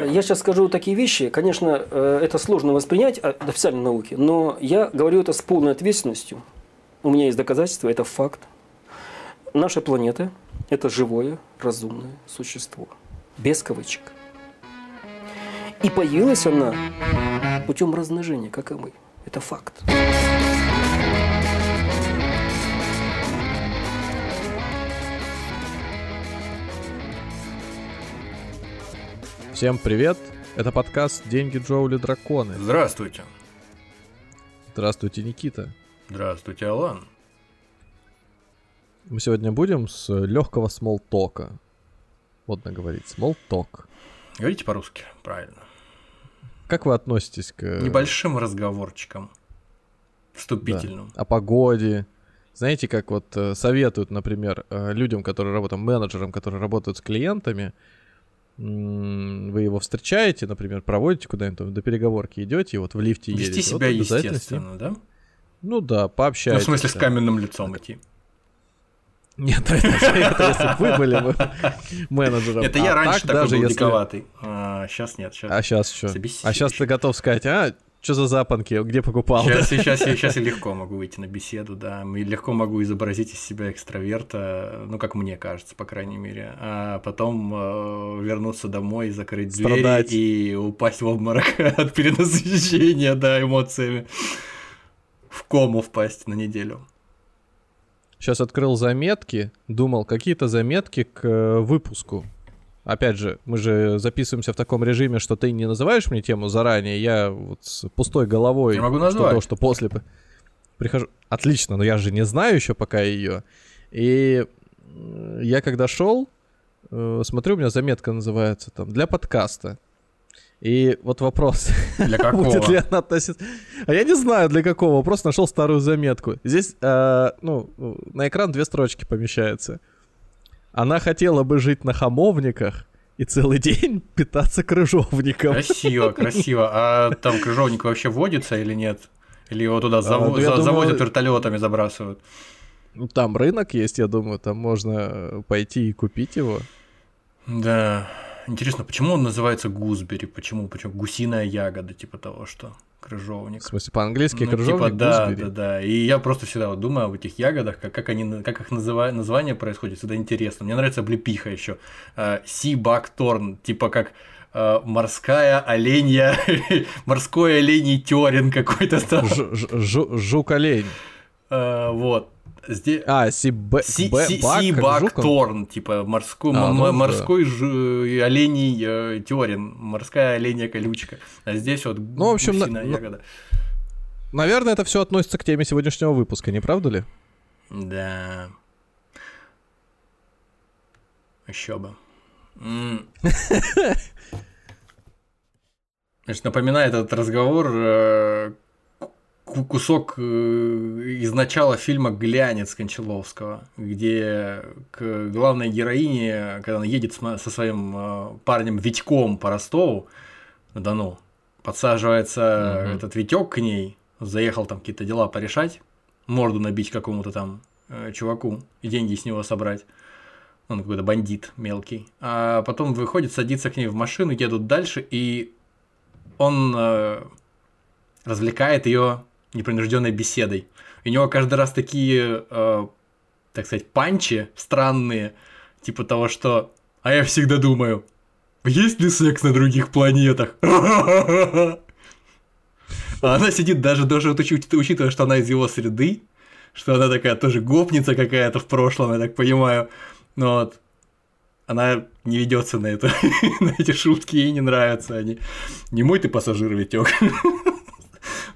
Я сейчас скажу такие вещи. Конечно, э, это сложно воспринять от официальной науки, но я говорю это с полной ответственностью. У меня есть доказательства, это факт. Наша планета – это живое, разумное существо. Без кавычек. И появилась она путем размножения, как и мы. Это факт. Всем привет! Это подкаст «Деньги, Джоули, Драконы». Здравствуйте. Здравствуйте, Никита. Здравствуйте, Алан. Мы сегодня будем с легкого смолтока. Модно говорить, смолток. Говорите по-русски, правильно. Как вы относитесь к... Небольшим разговорчикам. Вступительным. Да, о погоде. Знаете, как вот э, советуют, например, э, людям, которые работают, менеджерам, которые работают с клиентами, вы его встречаете, например, проводите куда-нибудь до переговорки, идете, и вот в лифте Вести едете. Вести себя вот естественно, да? Ну да, пообщайтесь. Ну, в смысле, с каменным лицом идти. Нет, это, это если вы были бы менеджером. Это я а раньше такой был диковатый. А сейчас нет. Сейчас. А сейчас что? А сейчас ты готов сказать, а, что за запонки, где покупал? Сейчас, сейчас, сейчас я легко могу выйти на беседу, да, и легко могу изобразить из себя экстраверта, ну, как мне кажется, по крайней мере, а потом э, вернуться домой, закрыть Страдать. дверь и упасть в обморок от перенасыщения, да, эмоциями. В кому впасть на неделю. Сейчас открыл заметки, думал, какие-то заметки к э, выпуску Опять же, мы же записываемся в таком режиме, что ты не называешь мне тему заранее, я вот с пустой головой. Я могу назвать. Что то, что после прихожу. Отлично, но я же не знаю еще пока ее. И я когда шел, э, смотрю, у меня заметка называется там для подкаста. И вот вопрос. Для какого? Будет ли она относиться... А я не знаю, для какого. Просто нашел старую заметку. Здесь, э, ну, на экран две строчки помещаются. Она хотела бы жить на хамовниках и целый день питаться крыжовником. Красиво, красиво. А там крыжовник вообще водится или нет? Или его туда зав... а, ну, за... думаю... завозят вертолетами, забрасывают? Ну, там рынок есть, я думаю, там можно пойти и купить его. Да. Интересно, почему он называется гузбери? Почему? Почему гусиная ягода, типа того, что? Крыжовник. В смысле, по-английски ну, крыжовник? Типа, да, гузбери. да, да. И я просто всегда вот думаю об этих ягодах, как, как, они, как их называют, название происходит, всегда интересно. Мне нравится облепиха еще. Сибакторн, типа как э, морская оленья, морской оленей терен какой-то. Жук-олень. Э, вот. Здесь... А, Сибак, си, си, Сибак Торн, типа морской, а, ну, морской ж, оленей э, Терен, морская оленья колючка. А здесь вот ну, в общем, на, ягода. Наверное, это все относится к теме сегодняшнего выпуска, не правда ли? Да. Еще бы. Значит, напоминает этот разговор э, кусок э, из начала фильма «Глянец» Кончаловского, где к главной героине, когда она едет со своим э, парнем Витьком по Ростову на Дону, подсаживается угу. этот Витек к ней, заехал там какие-то дела порешать, морду набить какому-то там э, чуваку и деньги с него собрать. Он какой-то бандит мелкий. А потом выходит, садится к ней в машину, едут дальше, и он развлекает ее непринужденной беседой. У него каждый раз такие, э, так сказать, панчи странные, типа того, что «А я всегда думаю, есть ли секс на других планетах?» А она сидит даже, даже учитывая, что она из его среды, что она такая тоже гопница какая-то в прошлом, я так понимаю. Но вот она не ведется на это, на эти шутки, ей не нравятся они. Не мой ты пассажир, Витек.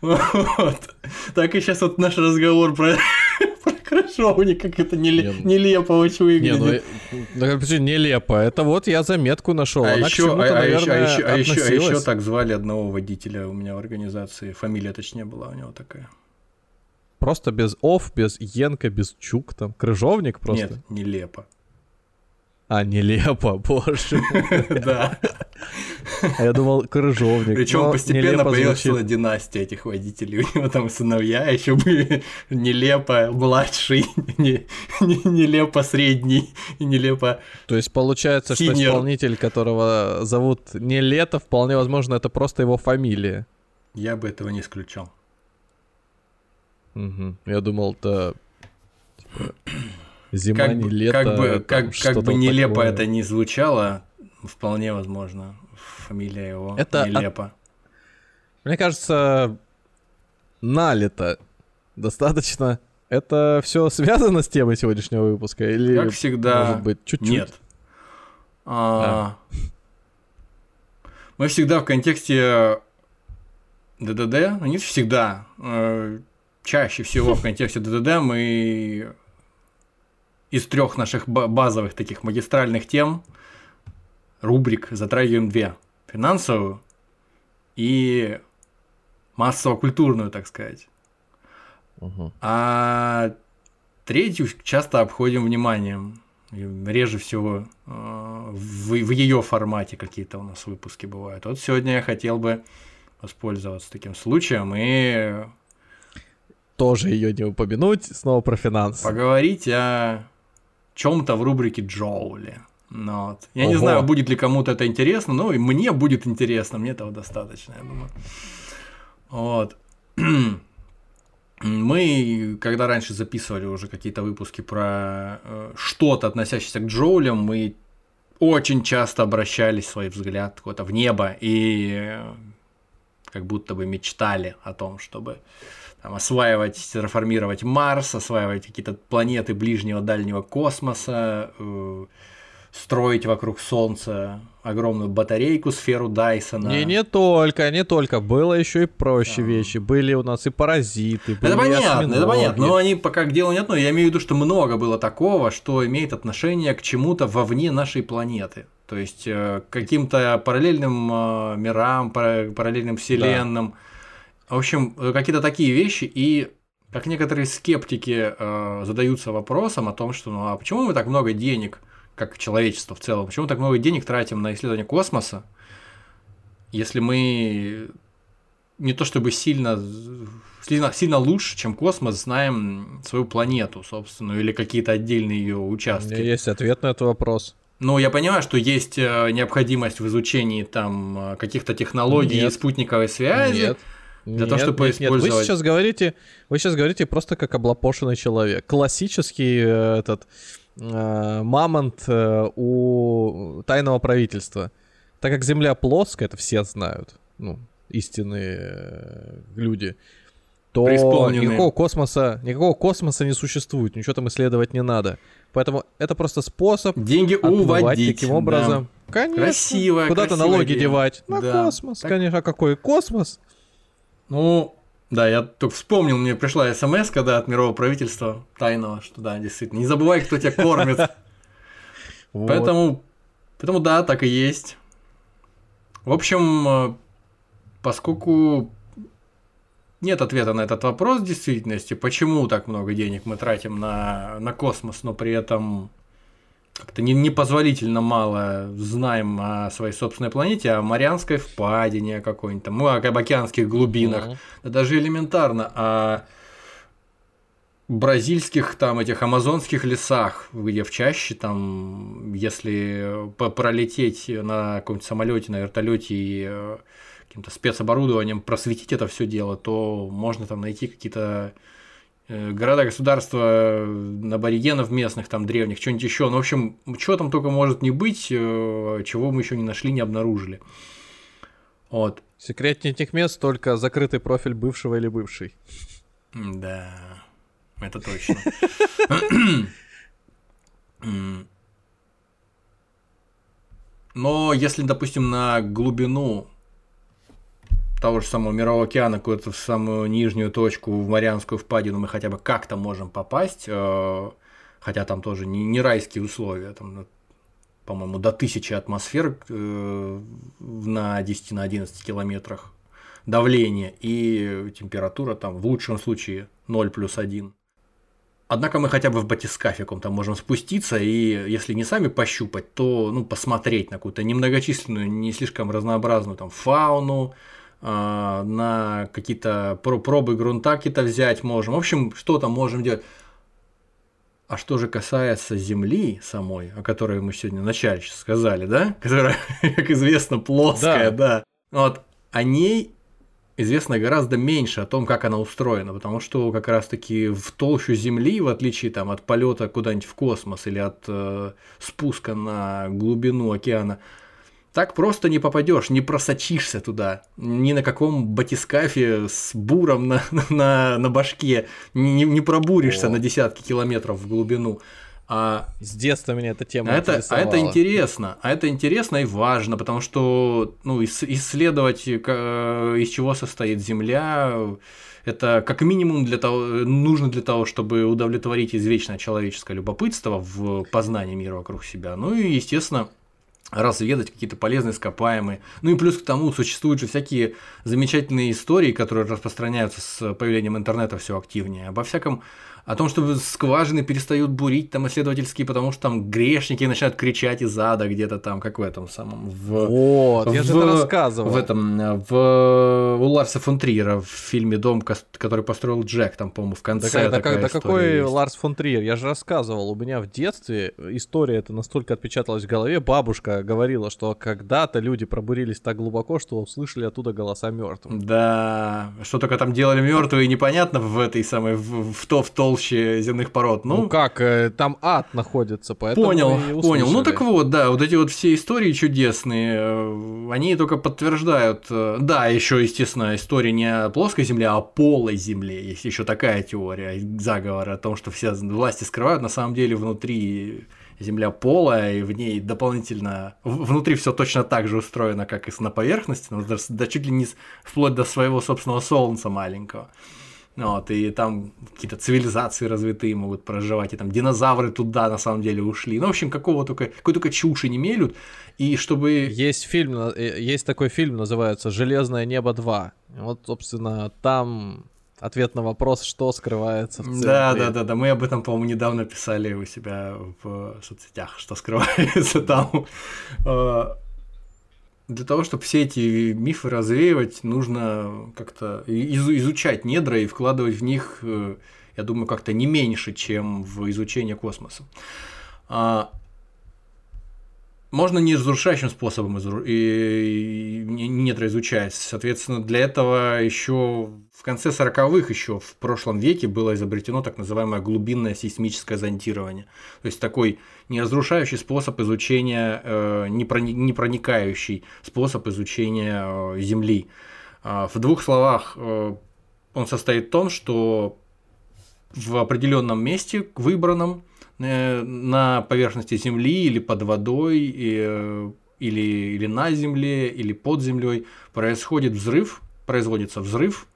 Вот. Так и сейчас вот наш разговор про крышовник, как это неле... не, нелепо очень выглядит. Не, ну, ну, нелепо. Это вот я заметку нашел. А еще, а, а, еще, а, еще, а, еще, а еще так звали одного водителя у меня в организации. Фамилия точнее была у него такая. Просто без ов, без енка, без чук там. Крыжовник просто? Нет, нелепо. А, нелепо, боже Да. А я думал, крыжовник. Причем постепенно появилась династия этих водителей. У него там сыновья еще были нелепо младший, не, не, нелепо средний нелепо То есть получается, что исполнитель, которого зовут не Лето, вполне возможно, это просто его фамилия. Я бы этого не исключал. Угу. Я думал, это типа, зима Как, не лето. как бы, там как, как бы нелепо такое. это не звучало, вполне возможно, фамилия его Это от- нелепо. Мне кажется, налито достаточно. Это все связано с темой сегодняшнего выпуска? Или, Как всегда, может быть, чуть-чуть? Нет. А, Мы всегда в контексте ДДД, ну не всегда, э, чаще всего в контексте ДДД мы из трех наших ба- базовых таких магистральных тем рубрик затрагиваем две. Финансовую и массово-культурную, так сказать. Мгм. А третью часто обходим вниманием. Реже всего э, в, в ее формате какие-то у нас выпуски бывают. Вот сегодня я хотел бы воспользоваться таким случаем и Тоже ее не упомянуть. Снова про финансы. поговорить о чем-то в рубрике Джоули. Ну вот. Я не Ого. знаю, будет ли кому-то это интересно, но и мне будет интересно, мне этого достаточно, я думаю. Вот. Мы, когда раньше записывали уже какие-то выпуски про э, что-то, относящееся к Джоулям, мы очень часто обращали свой взгляд куда-то в небо и э, как будто бы мечтали о том, чтобы там, осваивать, терраформировать Марс, осваивать какие-то планеты ближнего дальнего космоса, э, строить вокруг Солнца огромную батарейку, сферу Дайсона. Не, не только, не только. Было еще и проще Да. вещи. Были у нас и паразиты, были Это понятно, это осьминоги. понятно, но они пока к делу не относятся. Я имею в виду, что много было такого, что имеет отношение к чему-то вовне нашей планеты. То есть э, к каким-то параллельным э, мирам, пара- параллельным вселенным. В общем, э, какие-то такие вещи. И как некоторые скептики э, задаются вопросом о том, что ну а почему мы так много денег, как человечество в целом, почему мы так много денег тратим на исследование космоса, если мы не то чтобы сильно, сильно, сильно лучше, чем космос, знаем свою планету, собственно, или какие-то отдельные ее У меня участки. есть ответ на этот вопрос. Ну, я понимаю, что есть э, необходимость в изучении там э, каких-то технологий Нет. и спутниковой связи. Нет. Для того, Нет, чтобы нет, нет. Вы использовать- сейчас говорите, вы сейчас говорите просто как облапошенный человек. Классический э, этот э, мамонт э, у тайного правительства. Так как Земля плоская, это все знают, ну, истинные э, люди, то никакого космоса, никакого космоса не существует, ничего там исследовать не надо. Поэтому это просто способ Деньги уводить. таким да. образом. Конечно. Красиво, Куда-то налоги девать? На Да. космос, Так- конечно. А какой космос? Ну, да, я только вспомнил, мне пришла смс, когда от мирового правительства тайного, что да, действительно, не забывай, кто тебя кормит. Поэтому, поэтому да, так и есть. В общем, э, поскольку нет ответа на этот вопрос в действительности, почему так много денег мы тратим на, на космос, но при этом как-то не, непозволительно мало знаем о своей собственной планете, о Марианской впадине какой-нибудь там, ну, об океанских глубинах, Мгм. да даже элементарно о бразильских там этих амазонских лесах, где в чаще там, если пролететь на каком-нибудь самолете, на вертолете и э, каким-то спецоборудованием просветить это все дело, то можно там найти какие-то э, города, государства, э, аборигенов местных, там древних, что-нибудь еще. Ну, в общем, чего там только может не быть, э, чего мы еще не нашли, не обнаружили. Вот. Секретнее этих мест только закрытый профиль бывшего или бывшей. Да, это точно. Но если, допустим, на глубину того же самого Мирового океана, куда-то в самую нижнюю точку, в Марианскую впадину, мы хотя бы как-то можем попасть, э, хотя там тоже не, райские условия, там, по-моему, до 1000 атмосфер э, на 10 на 11 километрах давление и температура там в лучшем случае 0 плюс 1. Однако мы хотя бы в батискафе каком-то можем спуститься и, если не сами пощупать, то ну, посмотреть на какую-то немногочисленную, не слишком разнообразную там, фауну, на какие-то пробы грунта какие-то взять можем. В общем, что-то можем делать. А что же касается Земли самой, о которой мы сегодня вначале сказали, да, которая, как известно, плоская, да, да. вот о ней известно гораздо меньше о том, как она устроена, потому что как раз-таки в толщу Земли, в отличие там, от полета куда-нибудь в космос или от э, спуска на глубину океана, так просто не попадешь, не просочишься туда, ни на каком батискафе с буром на, на, на башке, не, не пробуришься О. на десятки километров в глубину. А с детства меня эта тема это, А это интересно, а это интересно и важно, потому что ну, исследовать, э, из чего состоит Земля, это как минимум для того, нужно для того, чтобы удовлетворить извечное человеческое любопытство в познании мира вокруг себя. Ну и, естественно, разведать какие-то полезные ископаемые. Ну и плюс к тому существуют же всякие замечательные истории, которые распространяются с появлением интернета все активнее. Обо всяком о том, что скважины перестают бурить там исследовательские, потому что там грешники начинают кричать из ада где-то там, как в этом самом. В, вот, в, я же это рассказывал. В этом, в, у Ларса фон Триера в фильме «Дом, который построил Джек», там, по-моему, в конце да, такая да, да какой есть. Ларс фон Триер? Я же рассказывал, у меня в детстве история это настолько отпечаталась в голове, бабушка говорила, что когда-то люди пробурились так глубоко, что услышали оттуда голоса мертвых. Да, что только там делали мертвые, непонятно в этой самой, в, в то, в толще толще земных пород. Ну, ну как, э, там ад находится, поэтому Понял, понял. Ну так вот, да, вот эти вот все истории чудесные, э, они только подтверждают, э, да, еще, естественно, история не о плоской земле, а о полой земле. Есть еще такая теория заговора о том, что все власти скрывают, на самом деле внутри земля полая, и в ней дополнительно внутри все точно так же устроено, как и на поверхности, но да, чуть ли не вплоть до своего собственного солнца маленького. Вот, и там какие-то цивилизации развитые могут проживать, и там динозавры туда на самом деле ушли. Ну, в общем, какого только, какой только чуши не мелют. И чтобы... Есть фильм, э, есть такой фильм, называется «Железное небо 2». Вот, собственно, там ответ на вопрос, что скрывается в центре. Да, да, да, да. Мы об этом, по-моему, недавно писали у себя в соцсетях, что скрывается там. Для того, чтобы все эти мифы развеивать, нужно как-то изучать недра и вкладывать в них, э, я думаю, как-то не меньше, чем в изучение космоса. А, можно не разрушающим способом и недра изучать. Соответственно, для этого еще в конце 40-х, еще в прошлом веке было изобретено так называемое глубинное сейсмическое зондирование. То есть такой неразрушающий способ изучения, э, не проникающий способ изучения э, Земли. А, в двух словах э, он состоит в том, что в определенном месте, выбранном, на поверхности Земли или под водой, или, или на Земле, или под землей. Происходит взрыв, производится взрыв,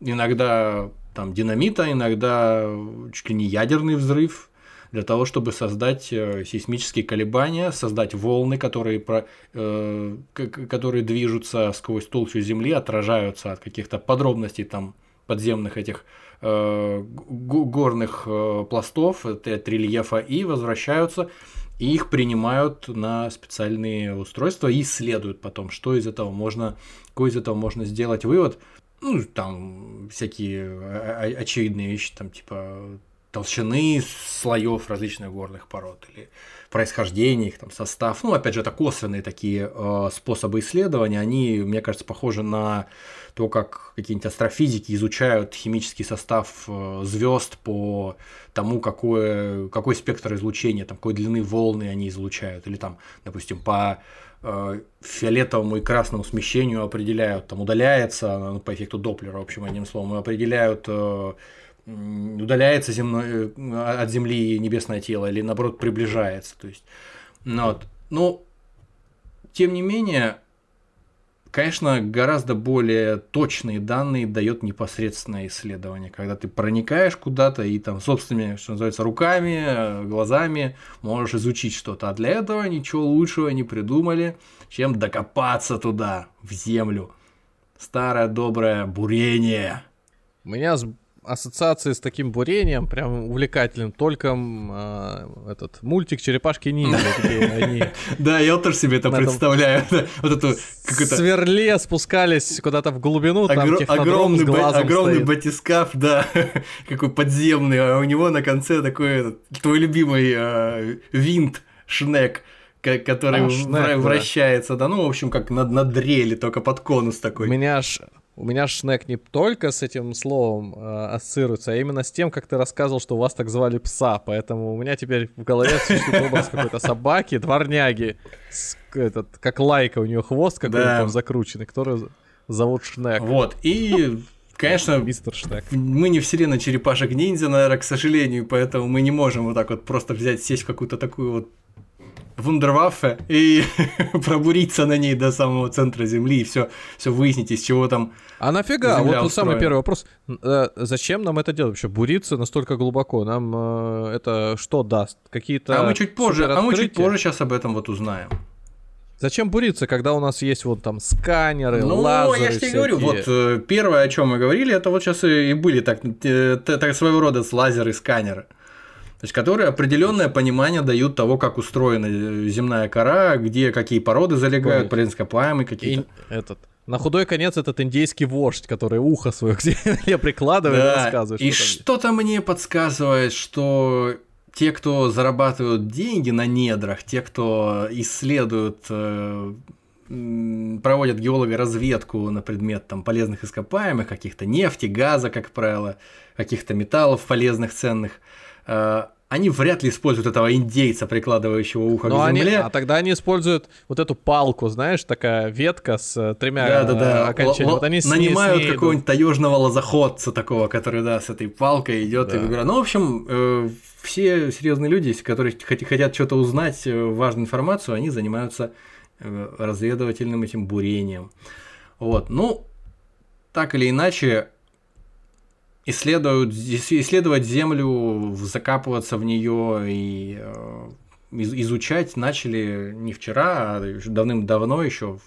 иногда там динамита, иногда чуть ли не ядерный взрыв, для того, чтобы создать э, сейсмические колебания, создать волны, которые, про, э, которые движутся сквозь толщу Земли, отражаются от каких-то подробностей там подземных этих э, горных э, пластов, от рельефа, и возвращаются, и их принимают на специальные устройства и исследуют потом, что из этого можно, какой из этого можно сделать вывод. Ну, там всякие очевидные вещи, там типа толщины слоев различных горных пород или происхождение их, там, состав. Ну, опять же, это косвенные такие э, способы исследования. Они, мне кажется, похожи на то, как какие-нибудь астрофизики изучают химический состав э, звезд по тому, какое, какой спектр излучения, там, какой длины волны они излучают. Или там, допустим, по э, фиолетовому и красному смещению определяют, там удаляется ну, по эффекту Доплера, в общем, одним словом, определяют э, удаляется земной, э, от Земли небесное тело или наоборот приближается. То есть, ну, вот. Но, тем не менее, конечно, гораздо более точные данные дает непосредственное исследование, когда ты проникаешь куда-то и там собственными, что называется, руками, глазами можешь изучить что-то. А для этого ничего лучшего не придумали, чем докопаться туда, в землю. Старое доброе бурение. У меня ассоциации с таким бурением, прям увлекательным, только э, этот мультик «Черепашки ниндзя», где они... Да, я тоже себе это представляю. Вот эту сверле спускались куда-то в глубину, там огромный, огромный батискаф, да, какой подземный, а у него на конце такой твой любимый э, винт Шнек, который а, шнек, вращается, да. да, ну, в общем, как на, на дрели, только под конус такой. У меня аж у меня шнек не только с этим словом э, ассоциируется, а именно с тем, как ты рассказывал, что у вас так звали пса. Поэтому у меня теперь в голове существует образ какой-то собаки, дворняги, с, этот, как лайка, у нее хвост какой-то да. там закрученный, который зовут Шнек. Вот, и Конечно, Мистер Шнек. мы не вселенная черепашек ниндзя, наверное, к сожалению, поэтому мы не можем вот так вот просто взять, сесть в какую-то такую вот вундерваффе и пробуриться на ней до самого центра Земли и все, все выяснить, из чего там. А нафига? Земля вот устроена. самый первый вопрос. Э, зачем нам это делать вообще? Буриться настолько глубоко? Нам э, это что даст? Какие-то. А мы чуть позже, а мы чуть позже сейчас об этом вот узнаем. Зачем буриться, когда у нас есть вот там сканеры, ну, лазеры? Ну, я же тебе говорю, вот э, первое, о чем мы говорили, это вот сейчас и были так, так своего рода лазеры сканеры то есть которые определенное понимание дают того, как устроена э, земная кора, где какие породы залегают, полезно какие-то. Этот. На худой конец этот индейский вождь, который ухо свое к земле прикладывает да. и рассказывает. И что-то мне подсказывает, что те, кто зарабатывают деньги на недрах, те, кто исследуют, э, проводят геологоразведку на предмет там, полезных ископаемых, каких-то нефти, газа, как правило, каких-то металлов полезных, ценных, э, они вряд ли используют этого индейца, прикладывающего ухо Но к земле. Они, а тогда они используют вот эту палку, знаешь, такая ветка с э, тремя да, да, да. окончаниями. Вот они нанимают какого-нибудь таежного лозоходца такого, который, да, с этой палкой идет да. и выбирает. Ну, в общем, э, все серьезные люди, которые хотят что-то узнать, э, важную информацию, они занимаются э, разведывательным этим бурением. Вот, ну, так или иначе, исследуют, исследовать Землю, закапываться в нее и э, изучать начали не вчера, а давным-давно еще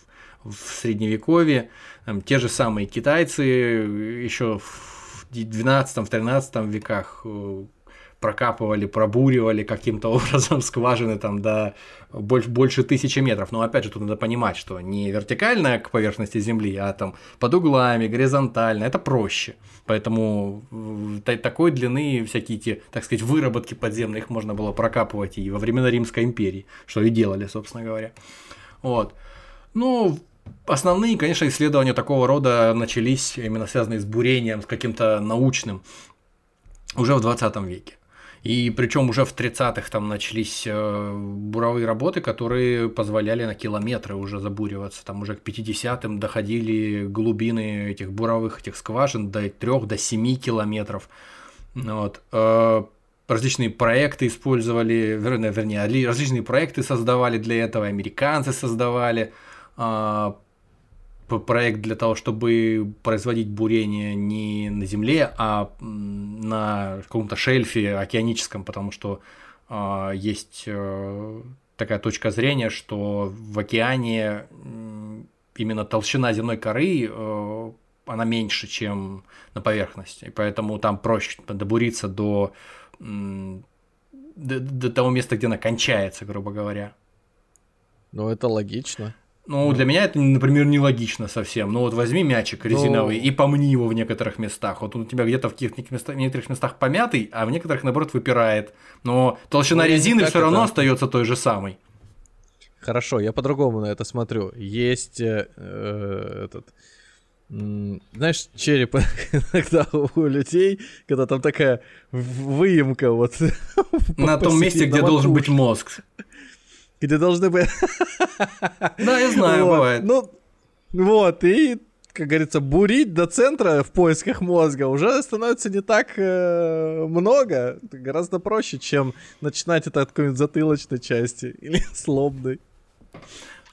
в, в средневековье. Там, те же самые китайцы еще в 12-13 веках э, прокапывали, пробуривали каким-то образом скважины там до больше, больше тысячи метров. Но опять же, тут надо понимать, что не вертикально к поверхности Земли, а там под углами, горизонтально, это проще. Поэтому такой длины всякие те, так сказать, выработки подземные их можно было прокапывать и во времена Римской империи, что и делали, собственно говоря. Вот. Ну, основные, конечно, исследования такого рода начались именно связанные с бурением, с каким-то научным уже в 20 веке. И причем уже в 30-х там начались э, буровые работы, которые позволяли на километры уже забуриваться. Там уже к 50-м доходили глубины этих буровых этих скважин до 3 до 7 километров. Вот. Э, различные проекты использовали, вернее, вернее, различные проекты создавали для этого, американцы создавали. Проект для того, чтобы производить бурение не на Земле, а на каком-то шельфе океаническом, потому что э, есть э, такая точка зрения, что в океане именно толщина земной коры э, она меньше, чем на поверхности, и поэтому там проще добуриться до, до, до того места, где она кончается, грубо говоря. Ну, это логично. Ну, для меня это, например, нелогично совсем. Ну, вот возьми мячик ну, резиновый ну... и помни его в некоторых местах. Вот он у тебя где-то в каких-то местах, в некоторых местах помятый, а в некоторых, наоборот, выпирает. Но толщина ну, резины все равно это... остается той же самой. Хорошо, я по-другому на это смотрю. Есть э, э, этот. Знаешь, череп иногда у людей, когда там такая выемка вот. На том месте, где должен быть мозг где должны быть... Да, я знаю, вот. бывает. Ну, вот, и, как говорится, бурить до центра в поисках мозга уже становится не так э, много. Гораздо проще, чем начинать это от какой-нибудь затылочной части или слобной.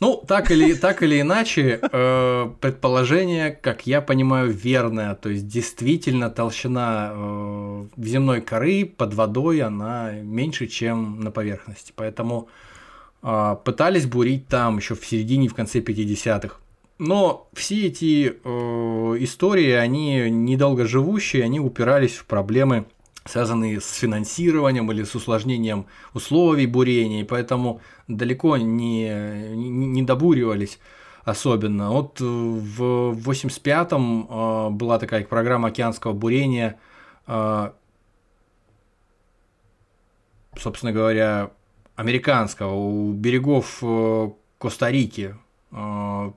Ну, так или, так или иначе, э, предположение, как я понимаю, верное. То есть, действительно, толщина э, земной коры под водой, она меньше, чем на поверхности. Поэтому пытались бурить там еще в середине, в конце 50-х. Но все эти э, истории, они недолго живущие, они упирались в проблемы, связанные с финансированием или с усложнением условий бурения, и поэтому далеко не, не, не добуривались особенно. Вот в 85-м э, была такая программа океанского бурения, э, собственно говоря, американского, у берегов э, Коста-Рики. Э,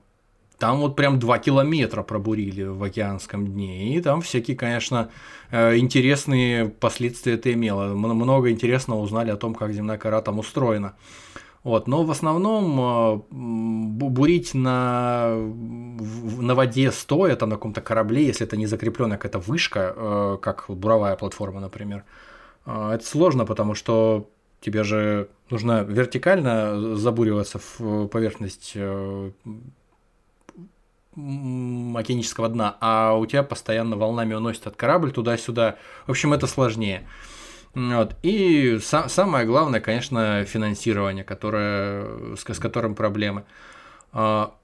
там вот прям 2 километра пробурили в океанском дне. И там всякие, конечно, э, интересные последствия это имело. Много интересного узнали о том, как земная кора там устроена. Вот, но в основном бурить на, на воде стоя, там на каком-то корабле, если это не закрепленная какая-то вышка, как буровая платформа, например, это сложно, потому что тебе же нужно вертикально забуриваться в поверхность э, океанического дна, а у тебя постоянно волнами уносит от корабль туда-сюда. В общем, это сложнее. Вот. И са- самое главное, конечно, финансирование, которое, с, с которым проблемы. А,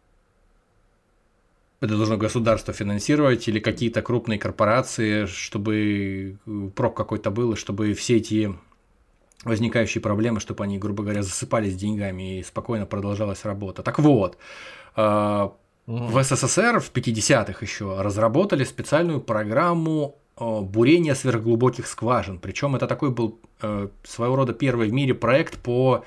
это должно государство финансировать или какие-то крупные корпорации, чтобы прок какой-то был, и чтобы все эти возникающие проблемы, чтобы они, грубо говоря, засыпались деньгами и спокойно продолжалась работа. Так вот, э, в СССР в 50-х еще разработали специальную программу э, бурения сверхглубоких скважин. Причем это такой был э, своего рода первый в мире проект по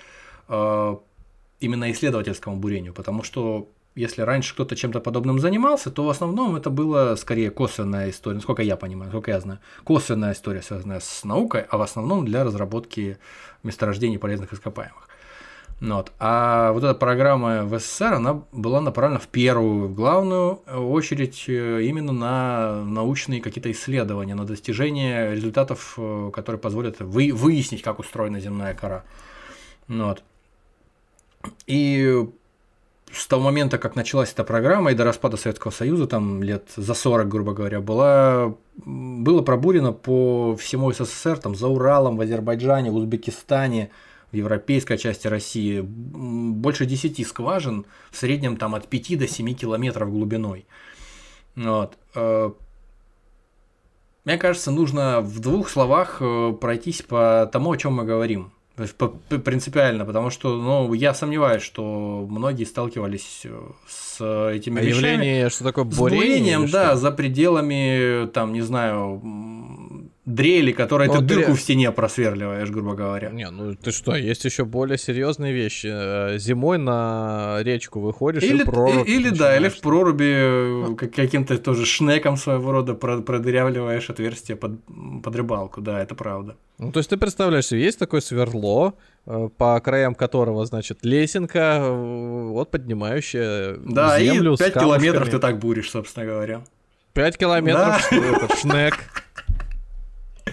именно исследовательскому бурению, потому что если раньше кто-то чем-то подобным занимался, то в основном это было скорее косвенная история, насколько я понимаю, насколько я знаю, косвенная история, связанная с наукой, а в основном для разработки месторождений полезных ископаемых. Ну вот. А вот эта программа в СССР, она была направлена в первую, в главную очередь э, именно на научные какие-то исследования, на достижение результатов, э, которые позволят вы, выяснить, как устроена земная кора. Ну вот. И с того момента, как началась эта программа и до распада Советского Союза, там лет за 40, грубо говоря, была, было пробурено по всему СССР, там за Уралом, в Азербайджане, в Узбекистане, в европейской части России, больше 10 скважин, в среднем там от 5 до 7 километров глубиной. Вот. Э, мне кажется, нужно в двух словах э, пройтись по тому, о чем мы говорим. То есть принципиально, потому что ну, я сомневаюсь, что многие сталкивались э, с этими а вещами. Явление, что такое бурение? С бурением, да, за пределами, там, не знаю, дрели, которой ну, ты дырку в стене просверливаешь, грубо говоря. Не, ну ты что, есть еще более серьезные вещи. Э, зимой на речку выходишь или, и прорубь. Или да, или в проруби каким-то тоже шнеком своего рода продырявливаешь отверстие под, под рыбалку, да, это правда. Ну, то есть ты представляешь, есть такое сверло, э, по краям которого, значит, лесенка, э, вот поднимающая да, землю Да, и 5 километров ты так буришь, собственно говоря. 5 километров, да. этот шнек.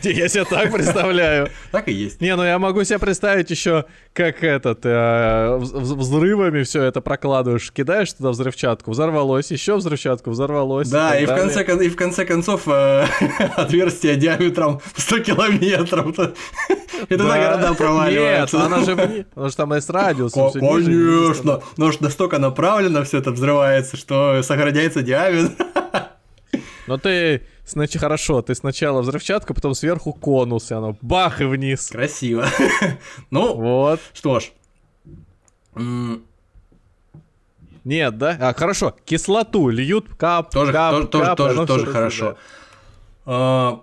Я себе так представляю. Так и есть. Не, ну я могу себе представить еще, как этот, э, взрывами все это прокладываешь, кидаешь туда взрывчатку, взорвалось, еще взрывчатку, взорвалось. Да, и, в, конце, и в конце концов э, отверстие диаметром 100 километров. Это на города проваливается. Нет, она же, потому что там есть радиус. Конечно, но настолько направлено все это взрывается, что сохраняется диаметр. Но ты Значит, хорошо, ты сначала взрывчатка, потом сверху конус, и оно бах и вниз. Красиво. ну, вот. Что ж. Нет, да? А, хорошо, кислоту льют, кап, тоже, кап, тоже, кап, тоже, тоже хорошо. Да.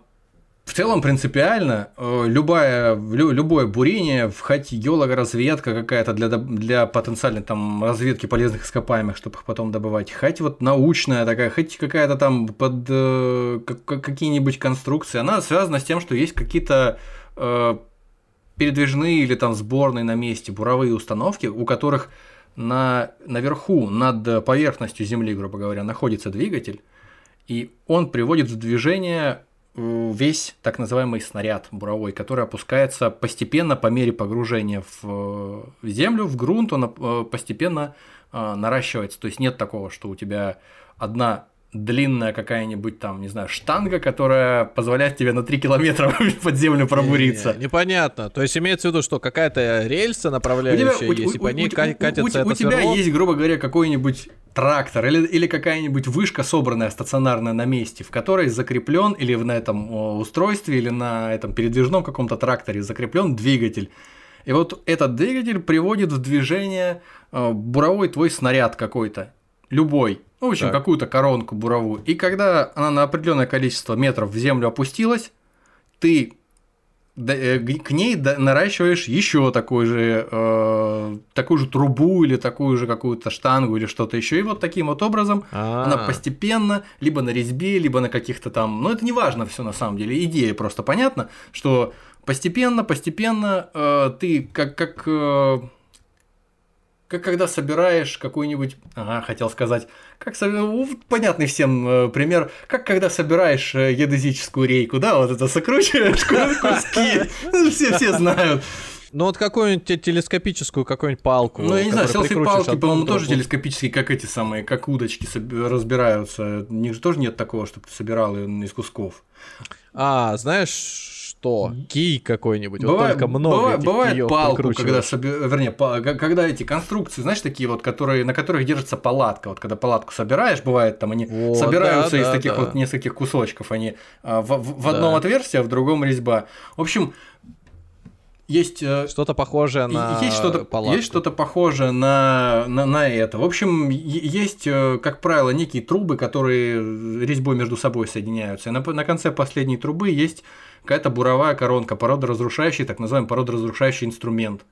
В целом принципиально э, любое, любое бурение, хоть геологоразведка какая-то для, для потенциальной там разведки полезных ископаемых, чтобы их потом добывать, хоть вот научная такая, хоть какая-то там под э, какие-нибудь конструкции, она связана с тем, что есть какие-то э, передвижные или там сборные на месте буровые установки, у которых на, наверху, над поверхностью Земли, грубо говоря, находится двигатель, и он приводит в движение весь так называемый снаряд буровой, который опускается постепенно по мере погружения в землю, в грунт, он э, постепенно э, наращивается. То есть нет такого, что у тебя одна длинная какая-нибудь там, не знаю, штанга, которая позволяет тебе на 3 километра под землю пробуриться. Не, не, непонятно. То есть имеется в виду, что какая-то рельса направляющая у тебя, есть, у, и по ней у, катится у, это У тебя есть, грубо говоря, какой-нибудь трактор или, или какая-нибудь вышка, собранная стационарная на месте, в которой закреплен или на этом устройстве, или на этом передвижном каком-то тракторе закреплен двигатель. И вот этот двигатель приводит в движение э, буровой твой снаряд какой-то, любой, ну, в общем, какую-то коронку буровую. И когда она на определенное количество метров в землю опустилась, ты э, к ней наращиваешь еще такой же, э, такую же трубу или такую же какую-то штангу или что-то еще. И вот таким вот образом А-а-а. она постепенно, либо на резьбе, либо на каких-то там. Ну, это не важно все на самом деле. Идея просто понятна, что постепенно, постепенно э, ты как, как э, как когда собираешь какую-нибудь, ага, хотел сказать, как ну, понятный всем э, пример, как когда собираешь э, геодезическую рейку, да, вот это сокручиваешь куски, ну, все все знают. Ну вот какую-нибудь телескопическую какую-нибудь палку. Ну я не знаю, селфи-палки, по-моему, тоже телескопические, как эти самые, как удочки разбираются. У них же тоже нет такого, чтобы ты собирал из кусков. А, знаешь, что? Кий какой-нибудь, бывает, вот только много бывает, этих бывает палку, когда, вернее, по... когда эти конструкции, знаешь, такие вот, которые, на которых держится палатка, вот когда палатку собираешь, бывает, там они вот, собираются да, из да, таких да. вот нескольких кусочков, они а, в, в, в одном да. отверстии, а в другом резьба. В общем, есть э, что-то похожее на есть что-то палатку. есть что-то похожее на, на на это. В общем, есть э, как правило некие трубы, которые резьбой между собой соединяются. И на, на конце последней трубы есть какая-то буровая коронка, породоразрушающий, так называемый породоразрушающий инструмент.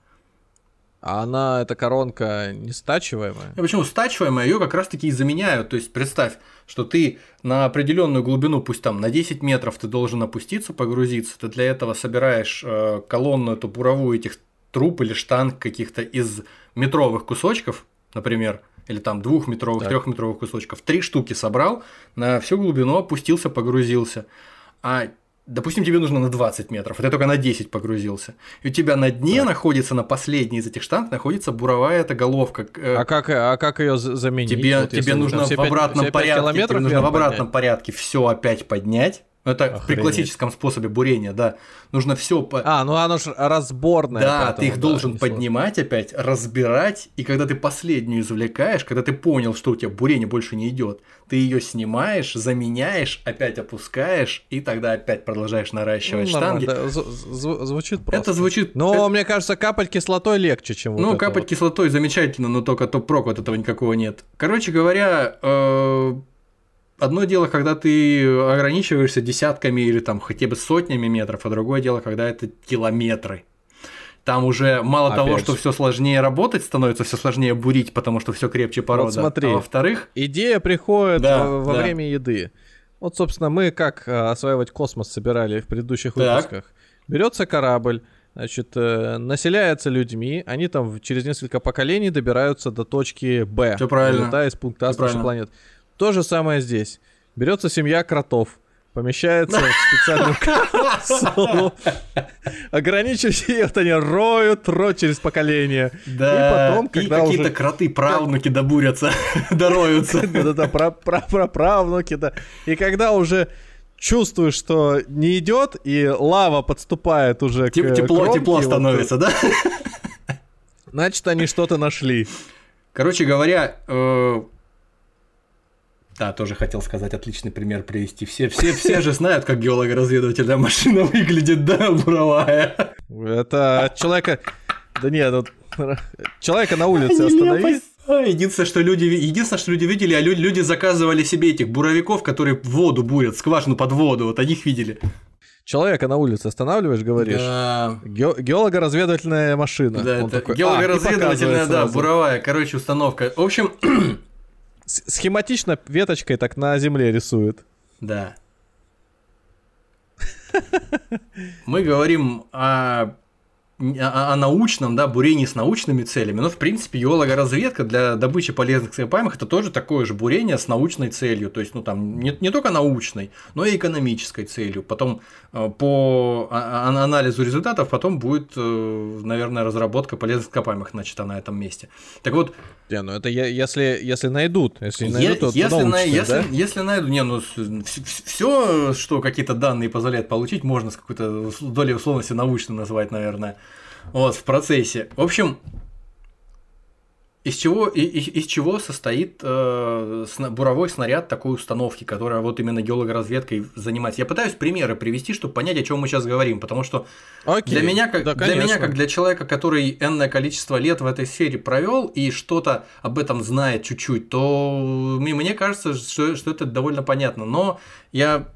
А она, эта коронка, не стачиваемая? А почему стачиваемая? Ее как раз-таки и заменяют. То есть представь, что ты на определенную глубину, пусть там на 10 метров ты должен опуститься, погрузиться. Ты для этого собираешь э, колонну, эту буровую этих труб или штанг каких-то из метровых кусочков, например, или там двухметровых, трехметровых кусочков. Три штуки собрал, на всю глубину опустился, погрузился. А допустим, тебе нужно на 20 метров, а ты только на 10 погрузился. И у тебя на дне да. находится, на последней из этих штанг, находится буровая эта головка. Э, а как, а как ее заменить? Тебе, вот тебе нужно в обратном 5, порядке, тебе нужно в обратном поднять? порядке все опять поднять это Охренеть. при классическом способе бурения, да. Нужно все. По... А, ну оно же разборное. Да, поэтому, ты их да, должен поднимать сложно. опять, разбирать, и когда ты последнюю извлекаешь, когда ты понял, что у тебя бурение больше не идет, ты ее снимаешь, заменяешь, опять опускаешь, и тогда опять продолжаешь наращивать ну, штанги. Да, зв- звучит просто. Это звучит. Но это... мне кажется, капать кислотой легче, чем. Ну, вот капать вот. кислотой замечательно, но только топ-прок вот этого никакого нет. Короче говоря, э- одно дело, когда ты ограничиваешься десятками или там хотя бы сотнями метров, а другое дело, когда это километры. Там уже мало Опять того, что все сложнее работать, становится все сложнее бурить, потому что все крепче порода. Вот смотри, а во-вторых, идея приходит да, во, во да. время еды. Вот, собственно, мы как э, осваивать космос собирали в предыдущих так. выпусках. Берется корабль, значит, э, населяется людьми, они там через несколько поколений добираются до точки Б, Все правильно. летая из пункта А с планет. То же самое здесь. Берется семья кротов, помещается в специальную капсулу. Ограничивая вот они роют, роют через поколение. Да, и потом, когда и какие-то уже... кроты, правнуки добурятся, дороются. Да-да-да, правнуки, да. И когда уже чувствуешь, что не идет, и лава подступает уже к Тепло, кромке, тепло становится, вот, да? Значит, они что-то нашли. Короче говоря, э, да, тоже хотел сказать, отличный пример привести. Все, все, все же знают, как геолого-разведывательная машина выглядит, да, буровая. Это человека... Да нет, ну, человека на улице остановить. Единственное, что люди, единственное, что люди видели, а люди, люди заказывали себе этих буровиков, которые воду бурят, скважину под воду, вот они их видели. Человека на улице останавливаешь, говоришь. Да. Ге- геолого-разведывательная машина. Да, это такой, геолого-разведывательная, а, да, буровая, короче, установка. В общем, схематично веточкой так на земле рисует. Да. Мы говорим о о, о научном, да, бурении с научными целями. Но, в принципе, геологоразведка для добычи полезных ископаемых это тоже такое же бурение с научной целью. То есть, ну, там, не, не только научной, но и экономической целью. Потом э, по а, а, анализу результатов потом будет, э, наверное, разработка полезных ископаемых начата на этом месте. Так вот, не, ну это если, если найдут. Если найдут, то если, научные, на, если, да? если найдут, не, ну все, что какие-то данные позволяет получить, можно с какой-то долей условности научно назвать, наверное. Вот, в процессе. В общем, из чего, из, из чего состоит э, буровой снаряд такой установки, которая вот именно геологоразведкой занимается? Я пытаюсь примеры привести, чтобы понять, о чем мы сейчас говорим, потому что Окей. для меня, как, да, для меня, как для человека, который энное количество лет в этой сфере провел и что-то об этом знает чуть-чуть, то мне кажется, что, что это довольно понятно. Но я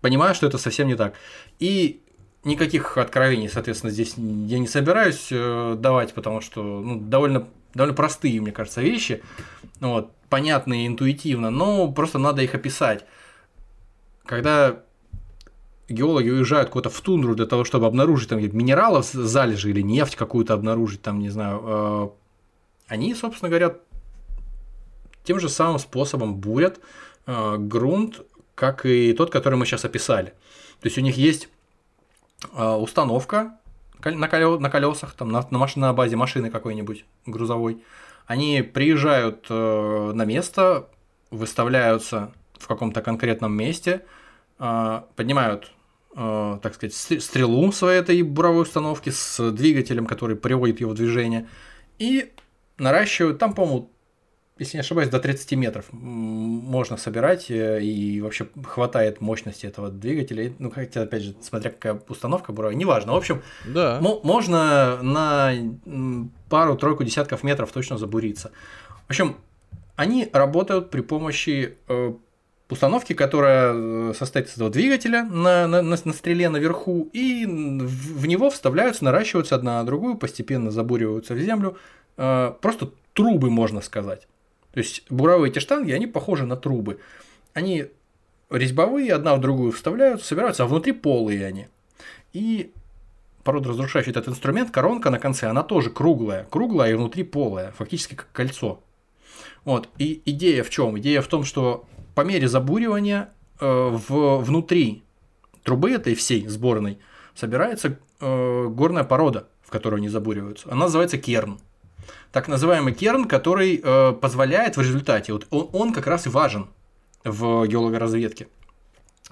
понимаю, что это совсем не так. И никаких откровений, соответственно, здесь я не собираюсь э, давать, потому что ну, довольно довольно простые, мне кажется, вещи, вот, понятные интуитивно, но просто надо их описать. Когда геологи уезжают куда-то в тундру для того, чтобы обнаружить там минералов залежи или нефть какую-то обнаружить, там, не знаю, э, они, собственно говоря, тем же самым способом бурят э, грунт, как и тот, который мы сейчас описали. То есть у них есть установка, на, колё, на колесах, там, на, на, маш, на базе машины какой-нибудь грузовой. Они приезжают э, на место, выставляются в каком-то конкретном месте, э, поднимают, э, так сказать, стрелу своей этой буровой установки с двигателем, который приводит его в движение, и наращивают, там, по-моему, если не ошибаюсь, до 30 метров можно собирать, э, и вообще хватает мощности этого двигателя. Ну, хотя, опять же, смотря какая установка буровая, неважно. В общем, да. можно на пару-тройку десятков метров точно забуриться. В общем, они работают при помощи э, установки, которая э, состоит из этого двигателя на, на, на, на стреле наверху, и в, в него вставляются, наращиваются одна на другую, постепенно забуриваются в землю. Просто трубы, можно сказать. То есть буровые эти штанги, они похожи на трубы. Они резьбовые, одна в другую вставляются, собираются, а внутри полые они. И порода разрушающий этот инструмент, коронка на конце, она тоже круглая, круглая и внутри полая, фактически как кольцо. Вот. И идея в чем? Идея в том, что по мере забуривания э, в, внутри трубы этой всей сборной собирается э, горная порода, в которую они забуриваются. Она называется керн так называемый керн, который э, позволяет в результате, вот он, он как раз и важен в геологоразведке.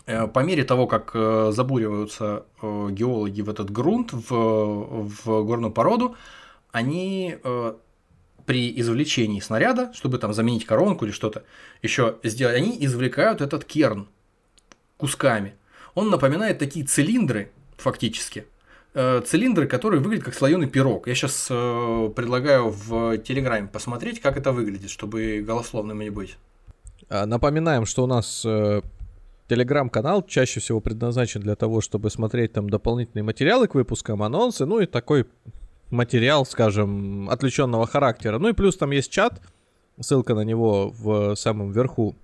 Э, по мере того, как э, забуриваются э, геологи в этот грунт, в, в горную породу, они при извлечении снаряда, чтобы там заменить коронку или что-то еще сделать, они извлекают этот керн кусками. Он напоминает такие цилиндры, фактически, цилиндры, которые выглядят как слоеный пирог. Я сейчас э, предлагаю в Телеграме посмотреть, как это выглядит, чтобы голословным не быть. А, напоминаем, что у нас э, Телеграм-канал чаще всего предназначен для того, чтобы смотреть там дополнительные материалы к выпускам, анонсы, ну и такой материал, скажем, отвлеченного характера. Ну и плюс там есть чат, ссылка на него в самом верху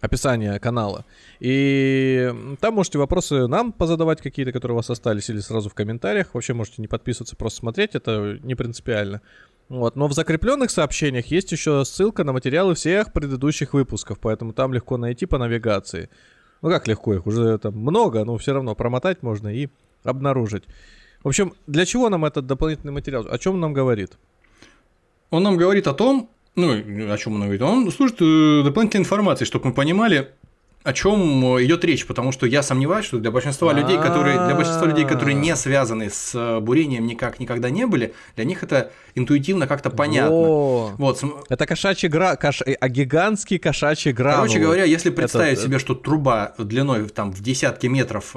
описание канала. И там можете вопросы нам позадавать какие-то, которые у вас остались, или сразу в комментариях. Вообще можете не подписываться, просто смотреть, это не принципиально. Вот. Но в закрепленных сообщениях есть еще ссылка на материалы всех предыдущих выпусков, поэтому там легко найти по навигации. Ну как легко, их уже там много, но все равно промотать можно и обнаружить. В общем, для чего нам этот дополнительный материал? О чем он нам говорит? Он нам говорит о том, ну, о чем он говорит? Он служит э, дополнительной информацией, чтобы мы понимали, о чем идет речь, потому что я сомневаюсь, что для большинства людей, которые для большинства людей, которые не связаны с э, бурением, никак никогда не были, для них это интуитивно как-то понятно. Вот. Это кошачий гра... Кош... а гигантский кошачий гранул. Короче говоря, если представить это... себе, что труба длиной там в десятки метров